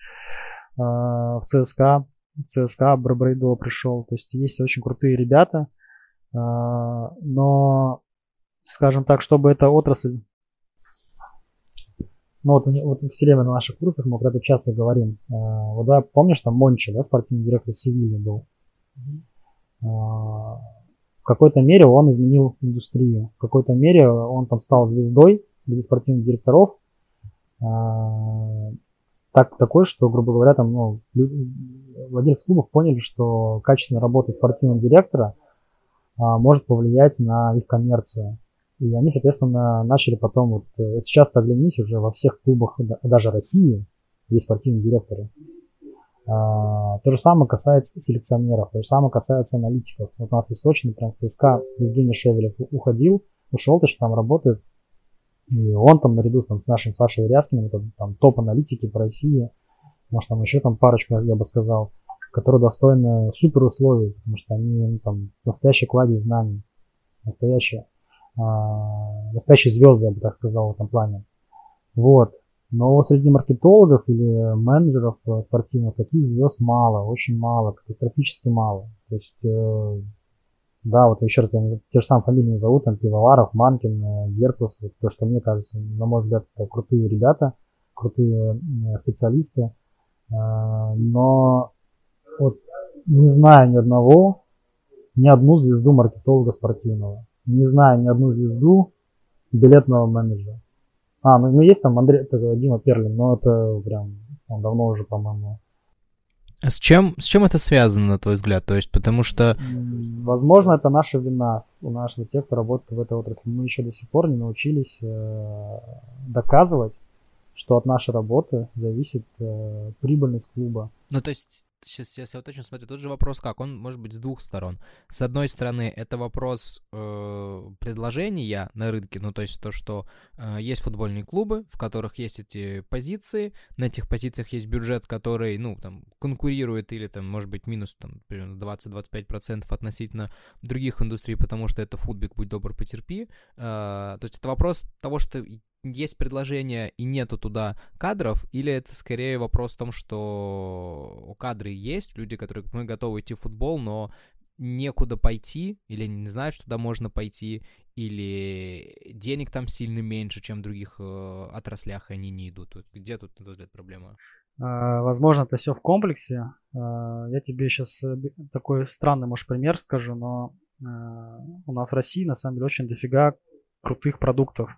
а, в ЦСКА, в ЦСКА Брабрейдо пришел, то есть есть очень крутые ребята, а, но, скажем так, чтобы эта отрасль ну вот, вот все время на наших курсах мы про это часто говорим. А, вот да, помнишь, там Мончи, да, спортивный директор Севильи был. А, в какой-то мере он изменил индустрию. В какой-то мере он там стал звездой среди спортивных директоров. А, так, такой, что, грубо говоря, там, ну, владельцы клубов поняли, что качественная работа спортивного директора а, может повлиять на их коммерцию. И они, соответственно, начали потом, вот э, сейчас оглянись, уже во всех клубах, даже России, есть спортивные директоры. А, то же самое касается селекционеров, то же самое касается аналитиков. Вот у нас из Сочи, например, ЦСКА Евгений Шевелев уходил, ушел, точно там работает. И он там наряду там, с нашим Сашей Ряскиным, это там топ-аналитики по России, может там еще там парочку, я бы сказал, которые достойны супер условий, потому что они ну, там настоящий кладезь знаний, настоящие, а, настоящие звезды, я бы так сказал, в этом плане. Вот. Но среди маркетологов или менеджеров э, спортивных таких звезд мало, очень мало, катастрофически мало. То есть, э, да, вот еще раз, те же самые фамилии назову, там Пивоваров, Манкин, э, Геркус, вот то, что мне кажется, на мой взгляд, крутые ребята, крутые специалисты. Но вот не знаю ни одного, ни одну звезду маркетолога спортивного. Не знаю ни одну звезду билетного менеджера. А, ну, ну есть там Андрей, это Дима Перлин, но это прям, он давно уже, по-моему. А с чем, с чем это связано, на твой взгляд? То есть, потому что... Возможно, это наша вина у наших тех, кто работает в этой отрасли. Мы еще до сих пор не научились э, доказывать, что от нашей работы зависит э, прибыльность клуба. Ну, то есть сейчас, сейчас я вот точно смотрю, тут же вопрос как, он может быть с двух сторон. С одной стороны, это вопрос э, предложения на рынке, ну то есть то, что э, есть футбольные клубы, в которых есть эти позиции, на этих позициях есть бюджет, который, ну, там, конкурирует или там, может быть, минус, там, примерно 20-25% относительно других индустрий, потому что это футбик, будь добр, потерпи. Э, то есть это вопрос того, что есть предложение и нету туда кадров, или это скорее вопрос в том, что кадры есть, люди, которые мы готовы идти в футбол, но некуда пойти, или не знают, что туда можно пойти, или денег там сильно меньше, чем в других э, отраслях, и они не идут. Где тут, на твой взгляд, проблема? А, возможно, это все в комплексе. А, я тебе сейчас э, такой странный, может, пример скажу, но а, у нас в России, на самом деле, очень дофига крутых продуктов,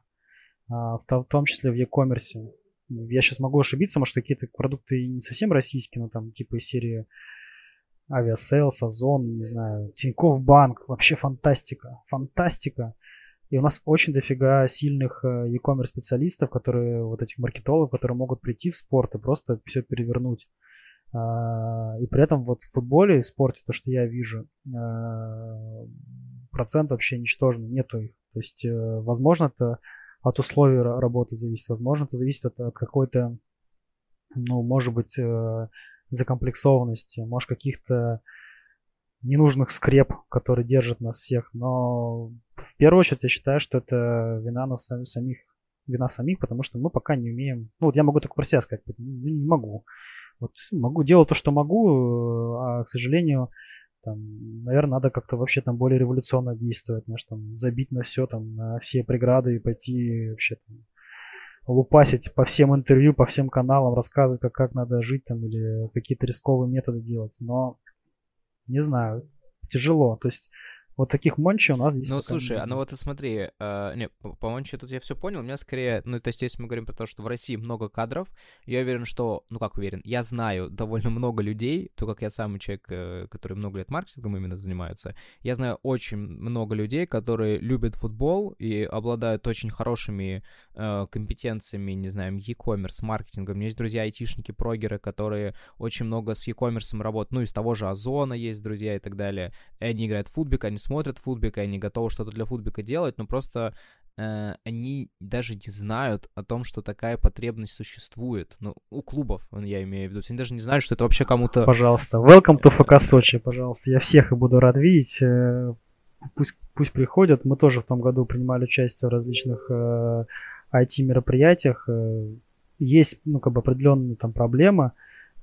в том числе в e-commerce. Я сейчас могу ошибиться, может, какие-то продукты не совсем российские, но там типа из серии Aviasales, Ozon, не знаю, Тинькофф Банк, вообще фантастика, фантастика. И у нас очень дофига сильных э, e-commerce специалистов, которые, вот этих маркетологов, которые могут прийти в спорт и просто все перевернуть. А, и при этом вот в футболе, в спорте, то, что я вижу, э, процент вообще ничтожный, нету их. То есть, э, возможно, это от условий работы зависит, возможно, это зависит от, от какой-то, ну, может быть, закомплексованности, может, каких-то ненужных скреп, которые держат нас всех. Но в первую очередь я считаю, что это вина нас самих, вина самих, потому что мы пока не умеем. Ну вот я могу только про себя сказать, не, могу. Вот могу делать то, что могу, а к сожалению, там, наверное, надо как-то вообще там более революционно действовать, знаешь, там, забить на все, там, на все преграды и пойти вообще там, лупасить по всем интервью, по всем каналам, рассказывать, как, как надо жить там или какие-то рисковые методы делать. Но не знаю, тяжело. То есть вот таких Мончи у нас здесь. Ну, слушай, а ну вот и смотри, э, не, по Мончи тут я все понял. У меня скорее, ну, то есть, если мы говорим про то, что в России много кадров, я уверен, что, ну, как уверен, я знаю довольно много людей, то как я сам человек, э, который много лет маркетингом именно занимается, я знаю очень много людей, которые любят футбол и обладают очень хорошими э, компетенциями, не знаю, e-commerce, маркетингом. У меня есть друзья айтишники, прогеры, которые очень много с e-commerce работают, ну, из того же Озона есть друзья и так далее. И они играют в футбик, они смотрят футбика, они готовы что-то для футбика делать, но просто э, они даже не знают о том, что такая потребность существует. Ну, у клубов, я имею в виду. Они даже не знают, что это вообще кому-то... Пожалуйста, welcome to ФК Сочи, пожалуйста. Я всех и буду рад видеть. Э, пусть, пусть приходят. Мы тоже в том году принимали участие в различных э, IT-мероприятиях. Э, есть, ну, как бы определенные там проблемы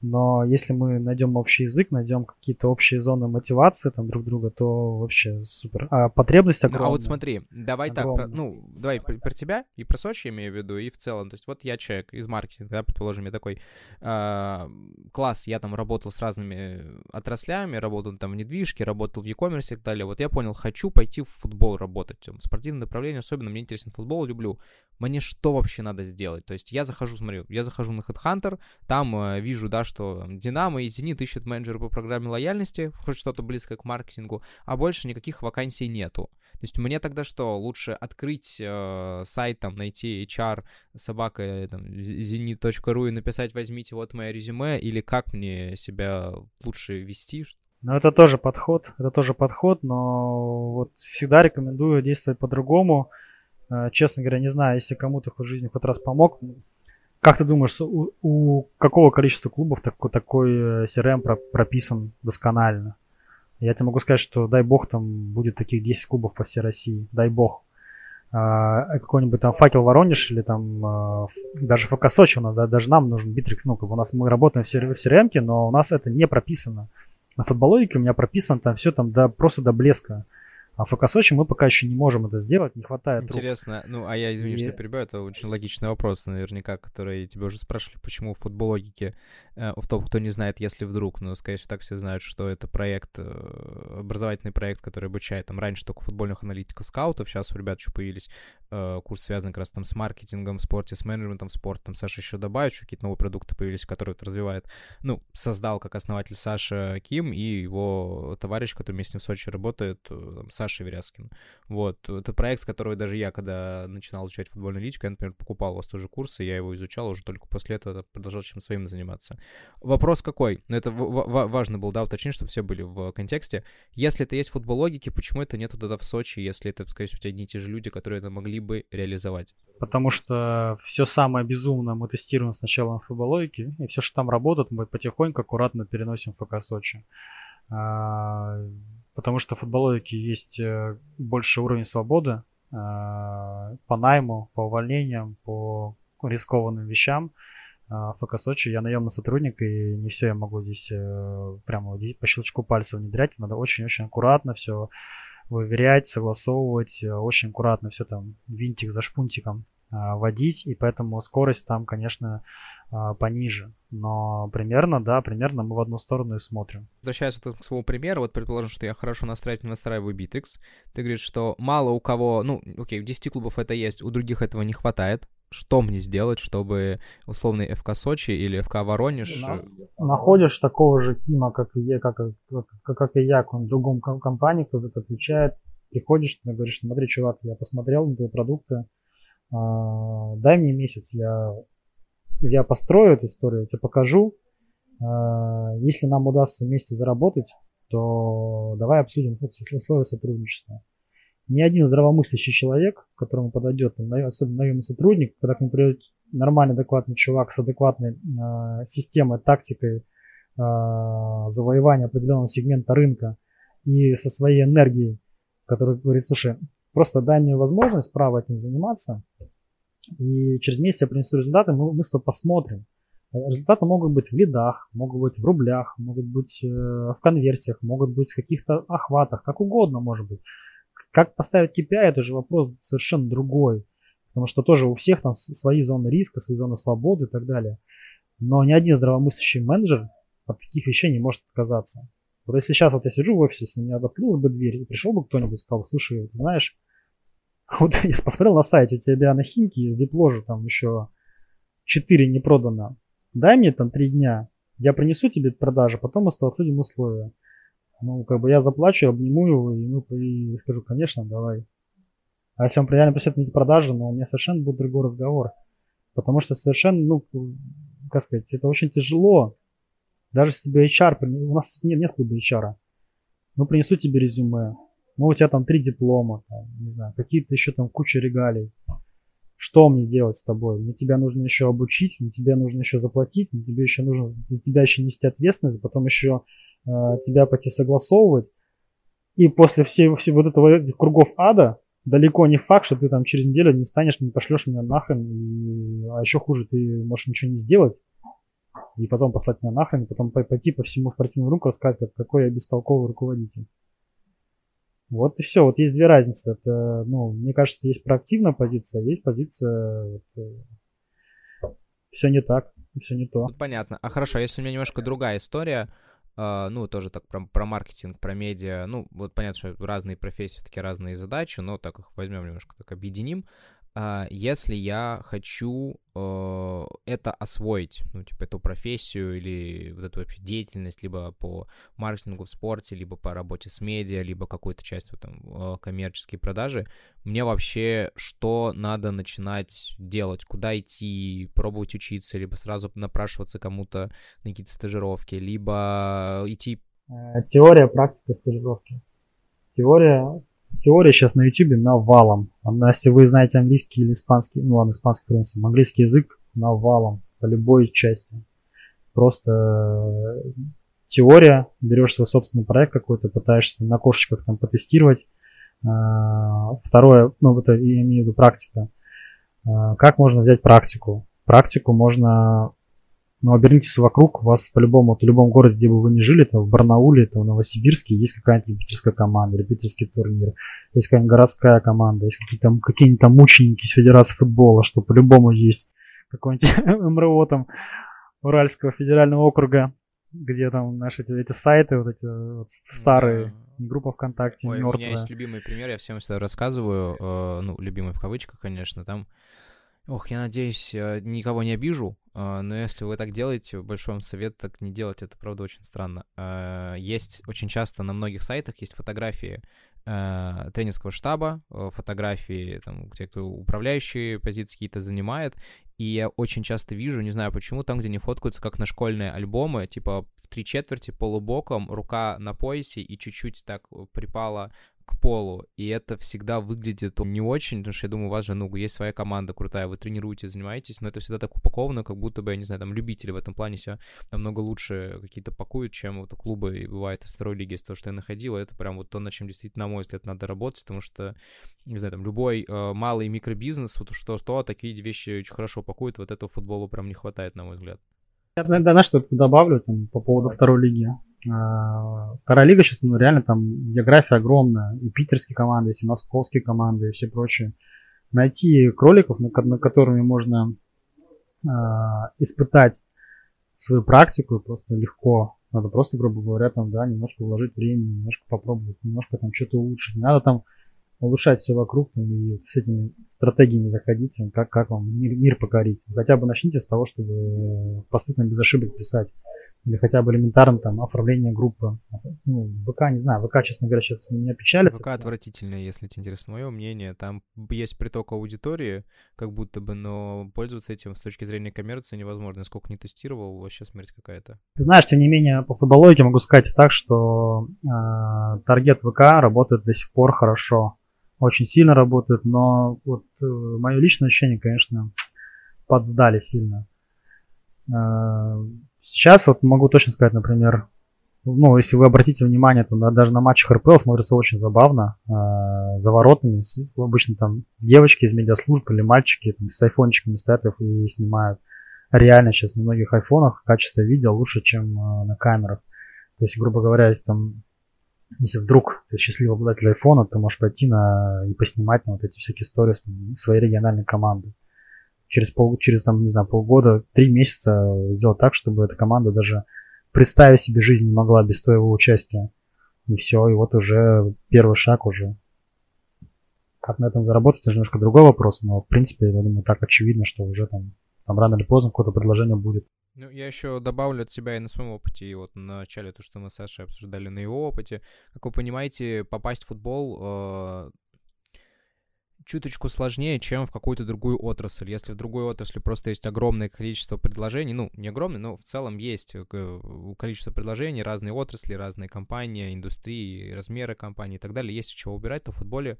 но если мы найдем общий язык, найдем какие-то общие зоны мотивации там друг друга, то вообще супер. А потребность огромная. Ну, а вот смотри, давай огромная. так, ну, давай про, про тебя и про Сочи имею в виду, и в целом. То есть вот я человек из маркетинга, да, предположим, я такой э, класс, я там работал с разными отраслями, работал там в недвижке, работал в e-commerce и так далее. Вот я понял, хочу пойти в футбол работать. В спортивном направлении особенно мне интересен футбол, люблю. Мне что вообще надо сделать? То есть я захожу, смотрю, я захожу на HeadHunter, там э, вижу, да, что Динамо и Зенит ищут менеджера по программе лояльности, хоть что-то близкое к маркетингу, а больше никаких вакансий нету. То есть мне тогда что, лучше открыть э, сайт, там, найти HR, собака, э, там, zenit.ru и написать «возьмите вот мое резюме» или как мне себя лучше вести? Ну, это тоже подход, это тоже подход, но вот всегда рекомендую действовать по-другому. Э, честно говоря, не знаю, если кому-то в жизни хоть раз помог, как ты думаешь, у, у какого количества клубов такой, такой CRM э, прописан досконально? Я тебе могу сказать, что дай бог там будет таких 10 клубов по всей России. Дай бог. А, какой-нибудь там факел Воронеж или там а, даже ФК Сочи у нас, да, даже нам нужен Битрикс. Ну, как бы у нас мы работаем в CRM, но у нас это не прописано. На футбологике у меня прописано там все там до, просто до блеска. А в ФК Сочи мы пока еще не можем это сделать, не хватает Интересно, рук. ну, а я, извини, и... что я перебиваю, это очень логичный вопрос, наверняка, который тебе уже спрашивали, почему в футбологике, э, в том, кто не знает, если вдруг, но, скорее всего, так все знают, что это проект, э, образовательный проект, который обучает, там, раньше только футбольных аналитиков, скаутов, сейчас у ребят еще появились э, курсы, связанные как раз там с маркетингом, в спорте, с менеджментом, в спорте, там Саша еще добавит, еще какие-то новые продукты появились, которые это развивает, ну, создал как основатель Саша Ким и его товарищ, который вместе с ним в Сочи работает, э, там, Саша Веряскин. Вот. Это проект, с которого даже я, когда начинал изучать футбольную аналитику, я, например, покупал у вас тоже курсы, я его изучал, уже только после этого продолжал чем своим заниматься. Вопрос какой? Ну, это важно было, да, уточнить, чтобы все были в контексте. Если это есть футбологики, почему это нету тогда в Сочи, если это, скорее всего, у тебя одни и те же люди, которые это могли бы реализовать? Потому что все самое безумное мы тестируем сначала на футбологике, и все, что там работает, мы потихоньку, аккуратно переносим в ФК Сочи. Потому что в футбологике есть э, больше уровень свободы, по найму, по увольнениям, по рискованным вещам. В ФК Сочи я наемный сотрудник, и не все я могу здесь э, прямо по щелчку пальца внедрять. Надо очень-очень аккуратно все выверять, согласовывать, очень аккуратно все там винтик за шпунтиком водить, и поэтому скорость там, конечно, пониже. Но примерно, да, примерно мы в одну сторону и смотрим. Возвращаясь вот к своему примеру, вот предположим, что я хорошо настраиваю, настраиваю Bittrex, ты говоришь, что мало у кого, ну, окей, в 10 клубов это есть, у других этого не хватает. Что мне сделать, чтобы условный ФК Сочи или ФК Воронеж... На, находишь такого же Тима, как и я, как, как, как и я, в другом компании, кто это отвечает, приходишь, ты говоришь, смотри, чувак, я посмотрел на твои продукты, а, дай мне месяц, я я построю эту историю, я тебе покажу. А, если нам удастся вместе заработать, то давай обсудим условия сотрудничества. Ни один здравомыслящий человек, к которому подойдет, особенно наемный сотрудник, когда к нему придет нормальный, адекватный чувак с адекватной э, системой, тактикой э, завоевания определенного сегмента рынка и со своей энергией, который говорит, слушай, просто дай мне возможность право этим заниматься, и через месяц я принесу результаты, мы, мы с тобой посмотрим. Э, результаты могут быть в лидах, могут быть в рублях, могут быть э, в конверсиях, могут быть в каких-то охватах, как угодно может быть. Как поставить KPI, это же вопрос совершенно другой. Потому что тоже у всех там свои зоны риска, свои зоны свободы и так далее. Но ни один здравомыслящий менеджер от таких вещей не может отказаться. Вот если сейчас вот я сижу в офисе, если мне открылась бы дверь и пришел бы кто-нибудь и сказал, слушай, ты знаешь, Вот я посмотрел на сайте, тебя на Химки вип-ложи там еще 4 не продано. Дай мне там 3 дня, я принесу тебе продажи, потом мы с тобой обсудим условия. Ну, как бы я заплачу, обниму его и, ну, и скажу, конечно, давай. А если он реально просит мне продажи, ну, у меня совершенно будет другой разговор. Потому что совершенно, ну, как сказать, это очень тяжело. Даже если тебе HR, у нас нет, нет клуба HR. Ну, принесу тебе резюме, ну, у тебя там три диплома, там, не знаю, какие-то еще там куча регалий. Что мне делать с тобой? Мне тебя нужно еще обучить, мне тебе нужно еще заплатить, мне тебе еще нужно за тебя еще нести ответственность, потом еще э, тебя пойти согласовывать. И после всей, всей вот этого этих кругов ада, далеко не факт, что ты там через неделю не станешь, не пошлешь меня нахрен, и, а еще хуже, ты можешь ничего не сделать, и потом послать меня нахрен, и потом пойти по всему спортивному рынку рассказать, какой я бестолковый руководитель. Вот и все. Вот есть две разницы. Это, ну, мне кажется, есть проактивная позиция, а есть позиция вот, э, все не так, все не то. Ну, понятно. А хорошо, если у меня немножко другая история, Uh, ну, тоже так про, про маркетинг, про медиа. Ну, вот понятно, что разные профессии, все-таки разные задачи, но так их возьмем немножко, так объединим. А, если я хочу э, это освоить, ну, типа, эту профессию или вот эту вообще деятельность, либо по маркетингу в спорте, либо по работе с медиа, либо какую-то часть вот, там, э, коммерческие продажи, мне вообще что надо начинать делать, куда идти, пробовать учиться, либо сразу напрашиваться кому-то на какие-то стажировки, либо идти... Э, теория, практика, стажировки. Теория теория сейчас на YouTube навалом. Если вы знаете английский или испанский, ну ладно, испанский, в принципе, английский язык навалом по любой части. Просто э, теория, берешь свой собственный проект какой-то, пытаешься на кошечках там потестировать. Э, второе, ну это я имею в виду практика. Э, как можно взять практику? Практику можно но обернитесь вокруг, у вас по-любому, вот в любом городе, где бы вы ни жили, там в Барнауле, там в Новосибирске, есть какая-нибудь любительская команда, любительский турнир, есть какая-нибудь городская команда, есть какие-то какие-нибудь там мученики из Федерации футбола, что по-любому есть какой-нибудь МРО там Уральского федерального округа, где там наши эти, эти сайты, вот эти вот старые, да. группа ВКонтакте, Ой, мертвая. У меня есть любимый пример, я всем всегда рассказываю, э, ну, любимый в кавычках, конечно, там Ох, я надеюсь, э, никого не обижу, э, но если вы так делаете, большой вам совет так не делать, это правда очень странно. Э, есть очень часто на многих сайтах есть фотографии тренерского штаба, фотографии, там, те, кто управляющие позиции какие-то занимает, и я очень часто вижу, не знаю почему, там, где они фоткаются, как на школьные альбомы, типа в три четверти, полубоком, рука на поясе и чуть-чуть так припала к полу, и это всегда выглядит не очень, потому что я думаю, у вас же, ну, есть своя команда крутая, вы тренируете, занимаетесь, но это всегда так упаковано, как будто бы, я не знаю, там, любители в этом плане себя намного лучше какие-то пакуют, чем вот клубы, и бывает, из второй лиги, из того, что я находил, это прям вот то, над чем действительно, на мой взгляд, надо работать, потому что, не знаю, там, любой э, малый микробизнес, вот что-что, такие вещи очень хорошо пакуют, вот этого футболу прям не хватает, на мой взгляд. Я, знаешь, что добавлю там, по поводу второй лиги. А, вторая лига сейчас, ну, реально там география огромная. И питерские команды, и московские команды, и все прочие. Найти кроликов, на, на которыми можно э, испытать свою практику просто легко. Надо просто, грубо говоря, там, да, немножко вложить времени, немножко попробовать, немножко там что-то улучшить. Не надо там улучшать все вокруг там, и с этими стратегиями заходить, как, как вам мир, мир покорить. Хотя бы начните с того, чтобы посты там без ошибок писать или хотя бы элементарно там оформление группы. Ну, ВК, не знаю, ВК, честно говоря, сейчас меня печалит. ВК отвратительно, если тебе интересно мое мнение. Там есть приток аудитории, как будто бы, но пользоваться этим с точки зрения коммерции невозможно. Сколько не тестировал, вообще смерть какая-то. Ты знаешь, тем не менее, по футбологике могу сказать так, что э, таргет ВК работает до сих пор хорошо. Очень сильно работает, но вот э, мое личное ощущение, конечно, подсдали сильно. Э, Сейчас вот могу точно сказать, например, ну, если вы обратите внимание, то даже на матчах РПЛ смотрится очень забавно, э, за воротами, обычно там девочки из медиаслужб или мальчики там, с айфончиками стоят и снимают. Реально сейчас на многих айфонах качество видео лучше, чем э, на камерах. То есть, грубо говоря, если там если вдруг ты счастливый обладатель айфона, ты можешь пойти на и поснимать на вот эти всякие истории своей региональной команды через, пол, через там, не знаю, полгода, три месяца сделать так, чтобы эта команда даже представить себе жизнь не могла без твоего участия. И все, и вот уже первый шаг уже. Как на этом заработать, это немножко другой вопрос, но в принципе, я думаю, так очевидно, что уже там, там рано или поздно какое-то предложение будет. Ну, я еще добавлю от себя и на своем опыте, и вот на начале то, что мы с Сашей обсуждали на его опыте. Как вы понимаете, попасть в футбол э, чуточку сложнее, чем в какую-то другую отрасль. Если в другой отрасли просто есть огромное количество предложений, ну, не огромное, но в целом есть э, количество предложений, разные отрасли, разные компании, индустрии, размеры компаний и так далее, есть чего убирать, то в футболе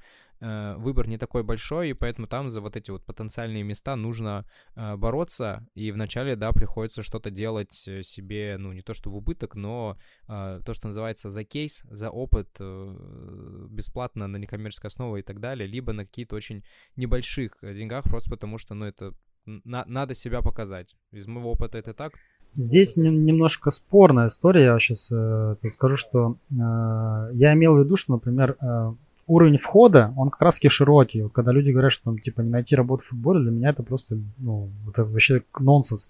выбор не такой большой, и поэтому там за вот эти вот потенциальные места нужно э, бороться, и вначале, да, приходится что-то делать э, себе, ну, не то что в убыток, но э, то, что называется за кейс, за опыт, э, бесплатно на некоммерческой основе и так далее, либо на какие-то очень небольших э, деньгах, просто потому что, ну, это на, надо себя показать. Из моего опыта это так. Здесь не, немножко спорная история. Я сейчас э, скажу, что э, я имел в виду, что, например, э, уровень входа, он как раз таки широкий. Вот когда люди говорят, что там, типа, не найти работу в футболе, для меня это просто, ну, это вообще нонсенс.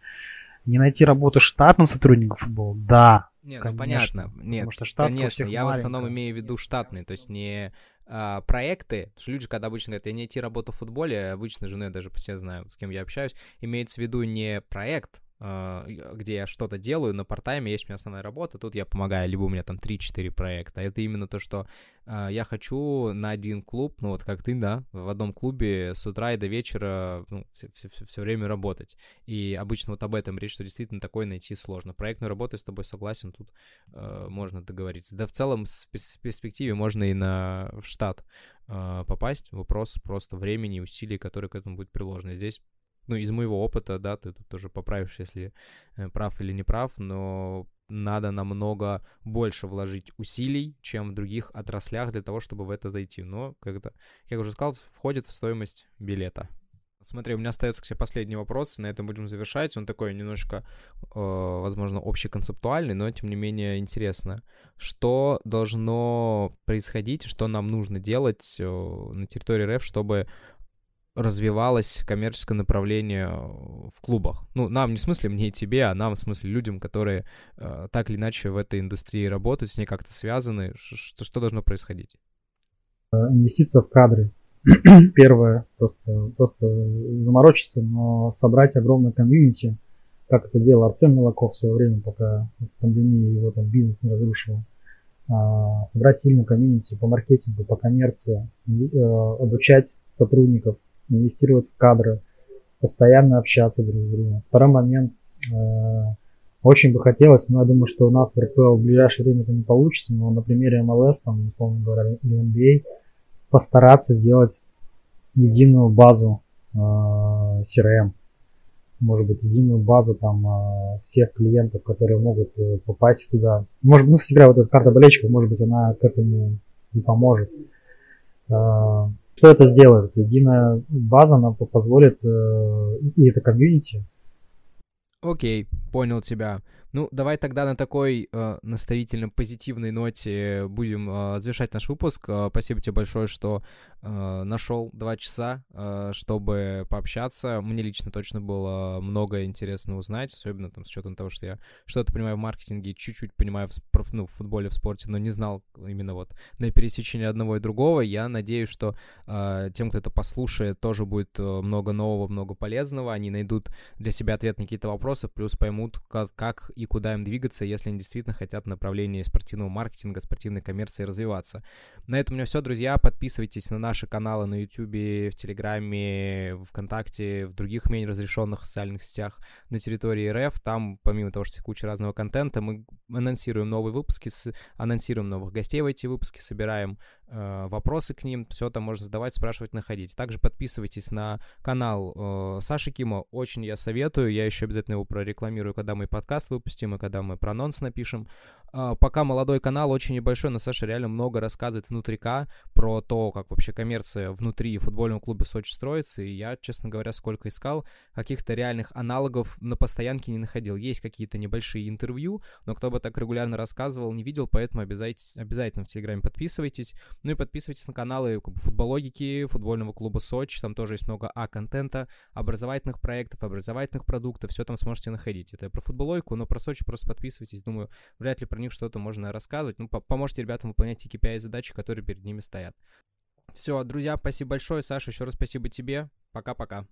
Не найти работу штатным сотрудником футбола, да. Не, ну понятно. Нет, что штат конечно. Я в основном имею в виду штатные, то есть не а, проекты, потому что люди, когда обычно говорят, я не найти работу в футболе, обычно жены, даже по себе знаю, с кем я общаюсь, имеется в виду не проект, где я что-то делаю, на партайме есть у меня основная работа, тут я помогаю, либо у меня там 3-4 проекта. Это именно то, что э, я хочу на один клуб, ну вот как ты, да, в одном клубе с утра и до вечера ну, все, все, все, все время работать. И обычно вот об этом речь, что действительно такое найти сложно. Проектную работу с тобой согласен, тут э, можно договориться. Да в целом в перспективе можно и на в штат э, попасть. Вопрос просто времени и усилий, которые к этому будут приложены. Здесь ну, из моего опыта, да, ты тут тоже поправишь, если э, прав или не прав, но надо намного больше вложить усилий, чем в других отраслях для того, чтобы в это зайти. Но, как, это, как уже сказал, входит в стоимость билета. Смотри, у меня остается, кстати, последний вопрос, на этом будем завершать. Он такой немножко, э, возможно, общеконцептуальный, но, тем не менее, интересно. Что должно происходить, что нам нужно делать э, на территории РФ, чтобы развивалось коммерческое направление э, в клубах. Ну, нам не в смысле мне и тебе, а нам в смысле людям, которые э, так или иначе в этой индустрии работают, с ней как-то связаны. Что, что должно происходить? Э, инвестиция в кадры. Первое, просто, просто заморочиться, но собрать огромное комьюнити, как это делал Артем Милаков в свое время, пока пандемия его там бизнес не разрушила. А, собрать сильную комьюнити по маркетингу, по коммерции, э, обучать сотрудников, инвестировать в кадры, постоянно общаться друг с другом. Второй момент, э, Очень бы хотелось, но я думаю, что у нас в РПЛ в ближайшее время это не получится, но на примере МЛС, там, условно говоря, или NBA, постараться сделать единую базу э, CRM. Может быть, единую базу там э, всех клиентов, которые могут э, попасть туда. Может быть, ну, всегда вот эта карта болельщиков, может быть, она к этому и поможет. Э, что это сделает? Единая база нам позволит, э, и это комьюнити, Окей, понял тебя. Ну, давай тогда на такой э, наставительно позитивной ноте будем э, завершать наш выпуск. Э, спасибо тебе большое, что э, нашел два часа, э, чтобы пообщаться. Мне лично точно было много интересно узнать, особенно там с учетом того, что я что-то понимаю в маркетинге, чуть-чуть понимаю в, ну, в футболе, в спорте, но не знал именно вот на пересечении одного и другого. Я надеюсь, что э, тем, кто это послушает, тоже будет э, много нового, много полезного. Они найдут для себя ответ на какие-то вопросы, плюс поймут, как, как куда им двигаться, если они действительно хотят в направлении спортивного маркетинга, спортивной коммерции развиваться. На этом у меня все, друзья. Подписывайтесь на наши каналы на YouTube, в Телеграме, ВКонтакте, в других менее разрешенных социальных сетях на территории РФ. Там, помимо того, что куча разного контента, мы анонсируем новые выпуски, анонсируем новых гостей в эти выпуски, собираем вопросы к ним. Все там можно задавать, спрашивать, находить. Также подписывайтесь на канал э, Саши Кима. Очень я советую. Я еще обязательно его прорекламирую, когда мы подкаст выпустим и когда мы про анонс напишем. А, пока молодой канал, очень небольшой, но Саша реально много рассказывает внутрика про то, как вообще коммерция внутри футбольного клуба Сочи строится, и я, честно говоря, сколько искал, каких-то реальных аналогов на постоянке не находил. Есть какие-то небольшие интервью, но кто бы так регулярно рассказывал, не видел, поэтому обязательно, обязательно в Телеграме подписывайтесь. Ну и подписывайтесь на каналы футбологики, футбольного клуба Сочи, там тоже есть много А-контента, образовательных проектов, образовательных продуктов, все там сможете находить. Это про футболойку, но про Сочи просто подписывайтесь, думаю, вряд ли про них что-то можно рассказывать. Ну, поможете ребятам выполнять те KPI задачи, которые перед ними стоят. Все, друзья, спасибо большое. Саша, еще раз спасибо тебе. Пока-пока.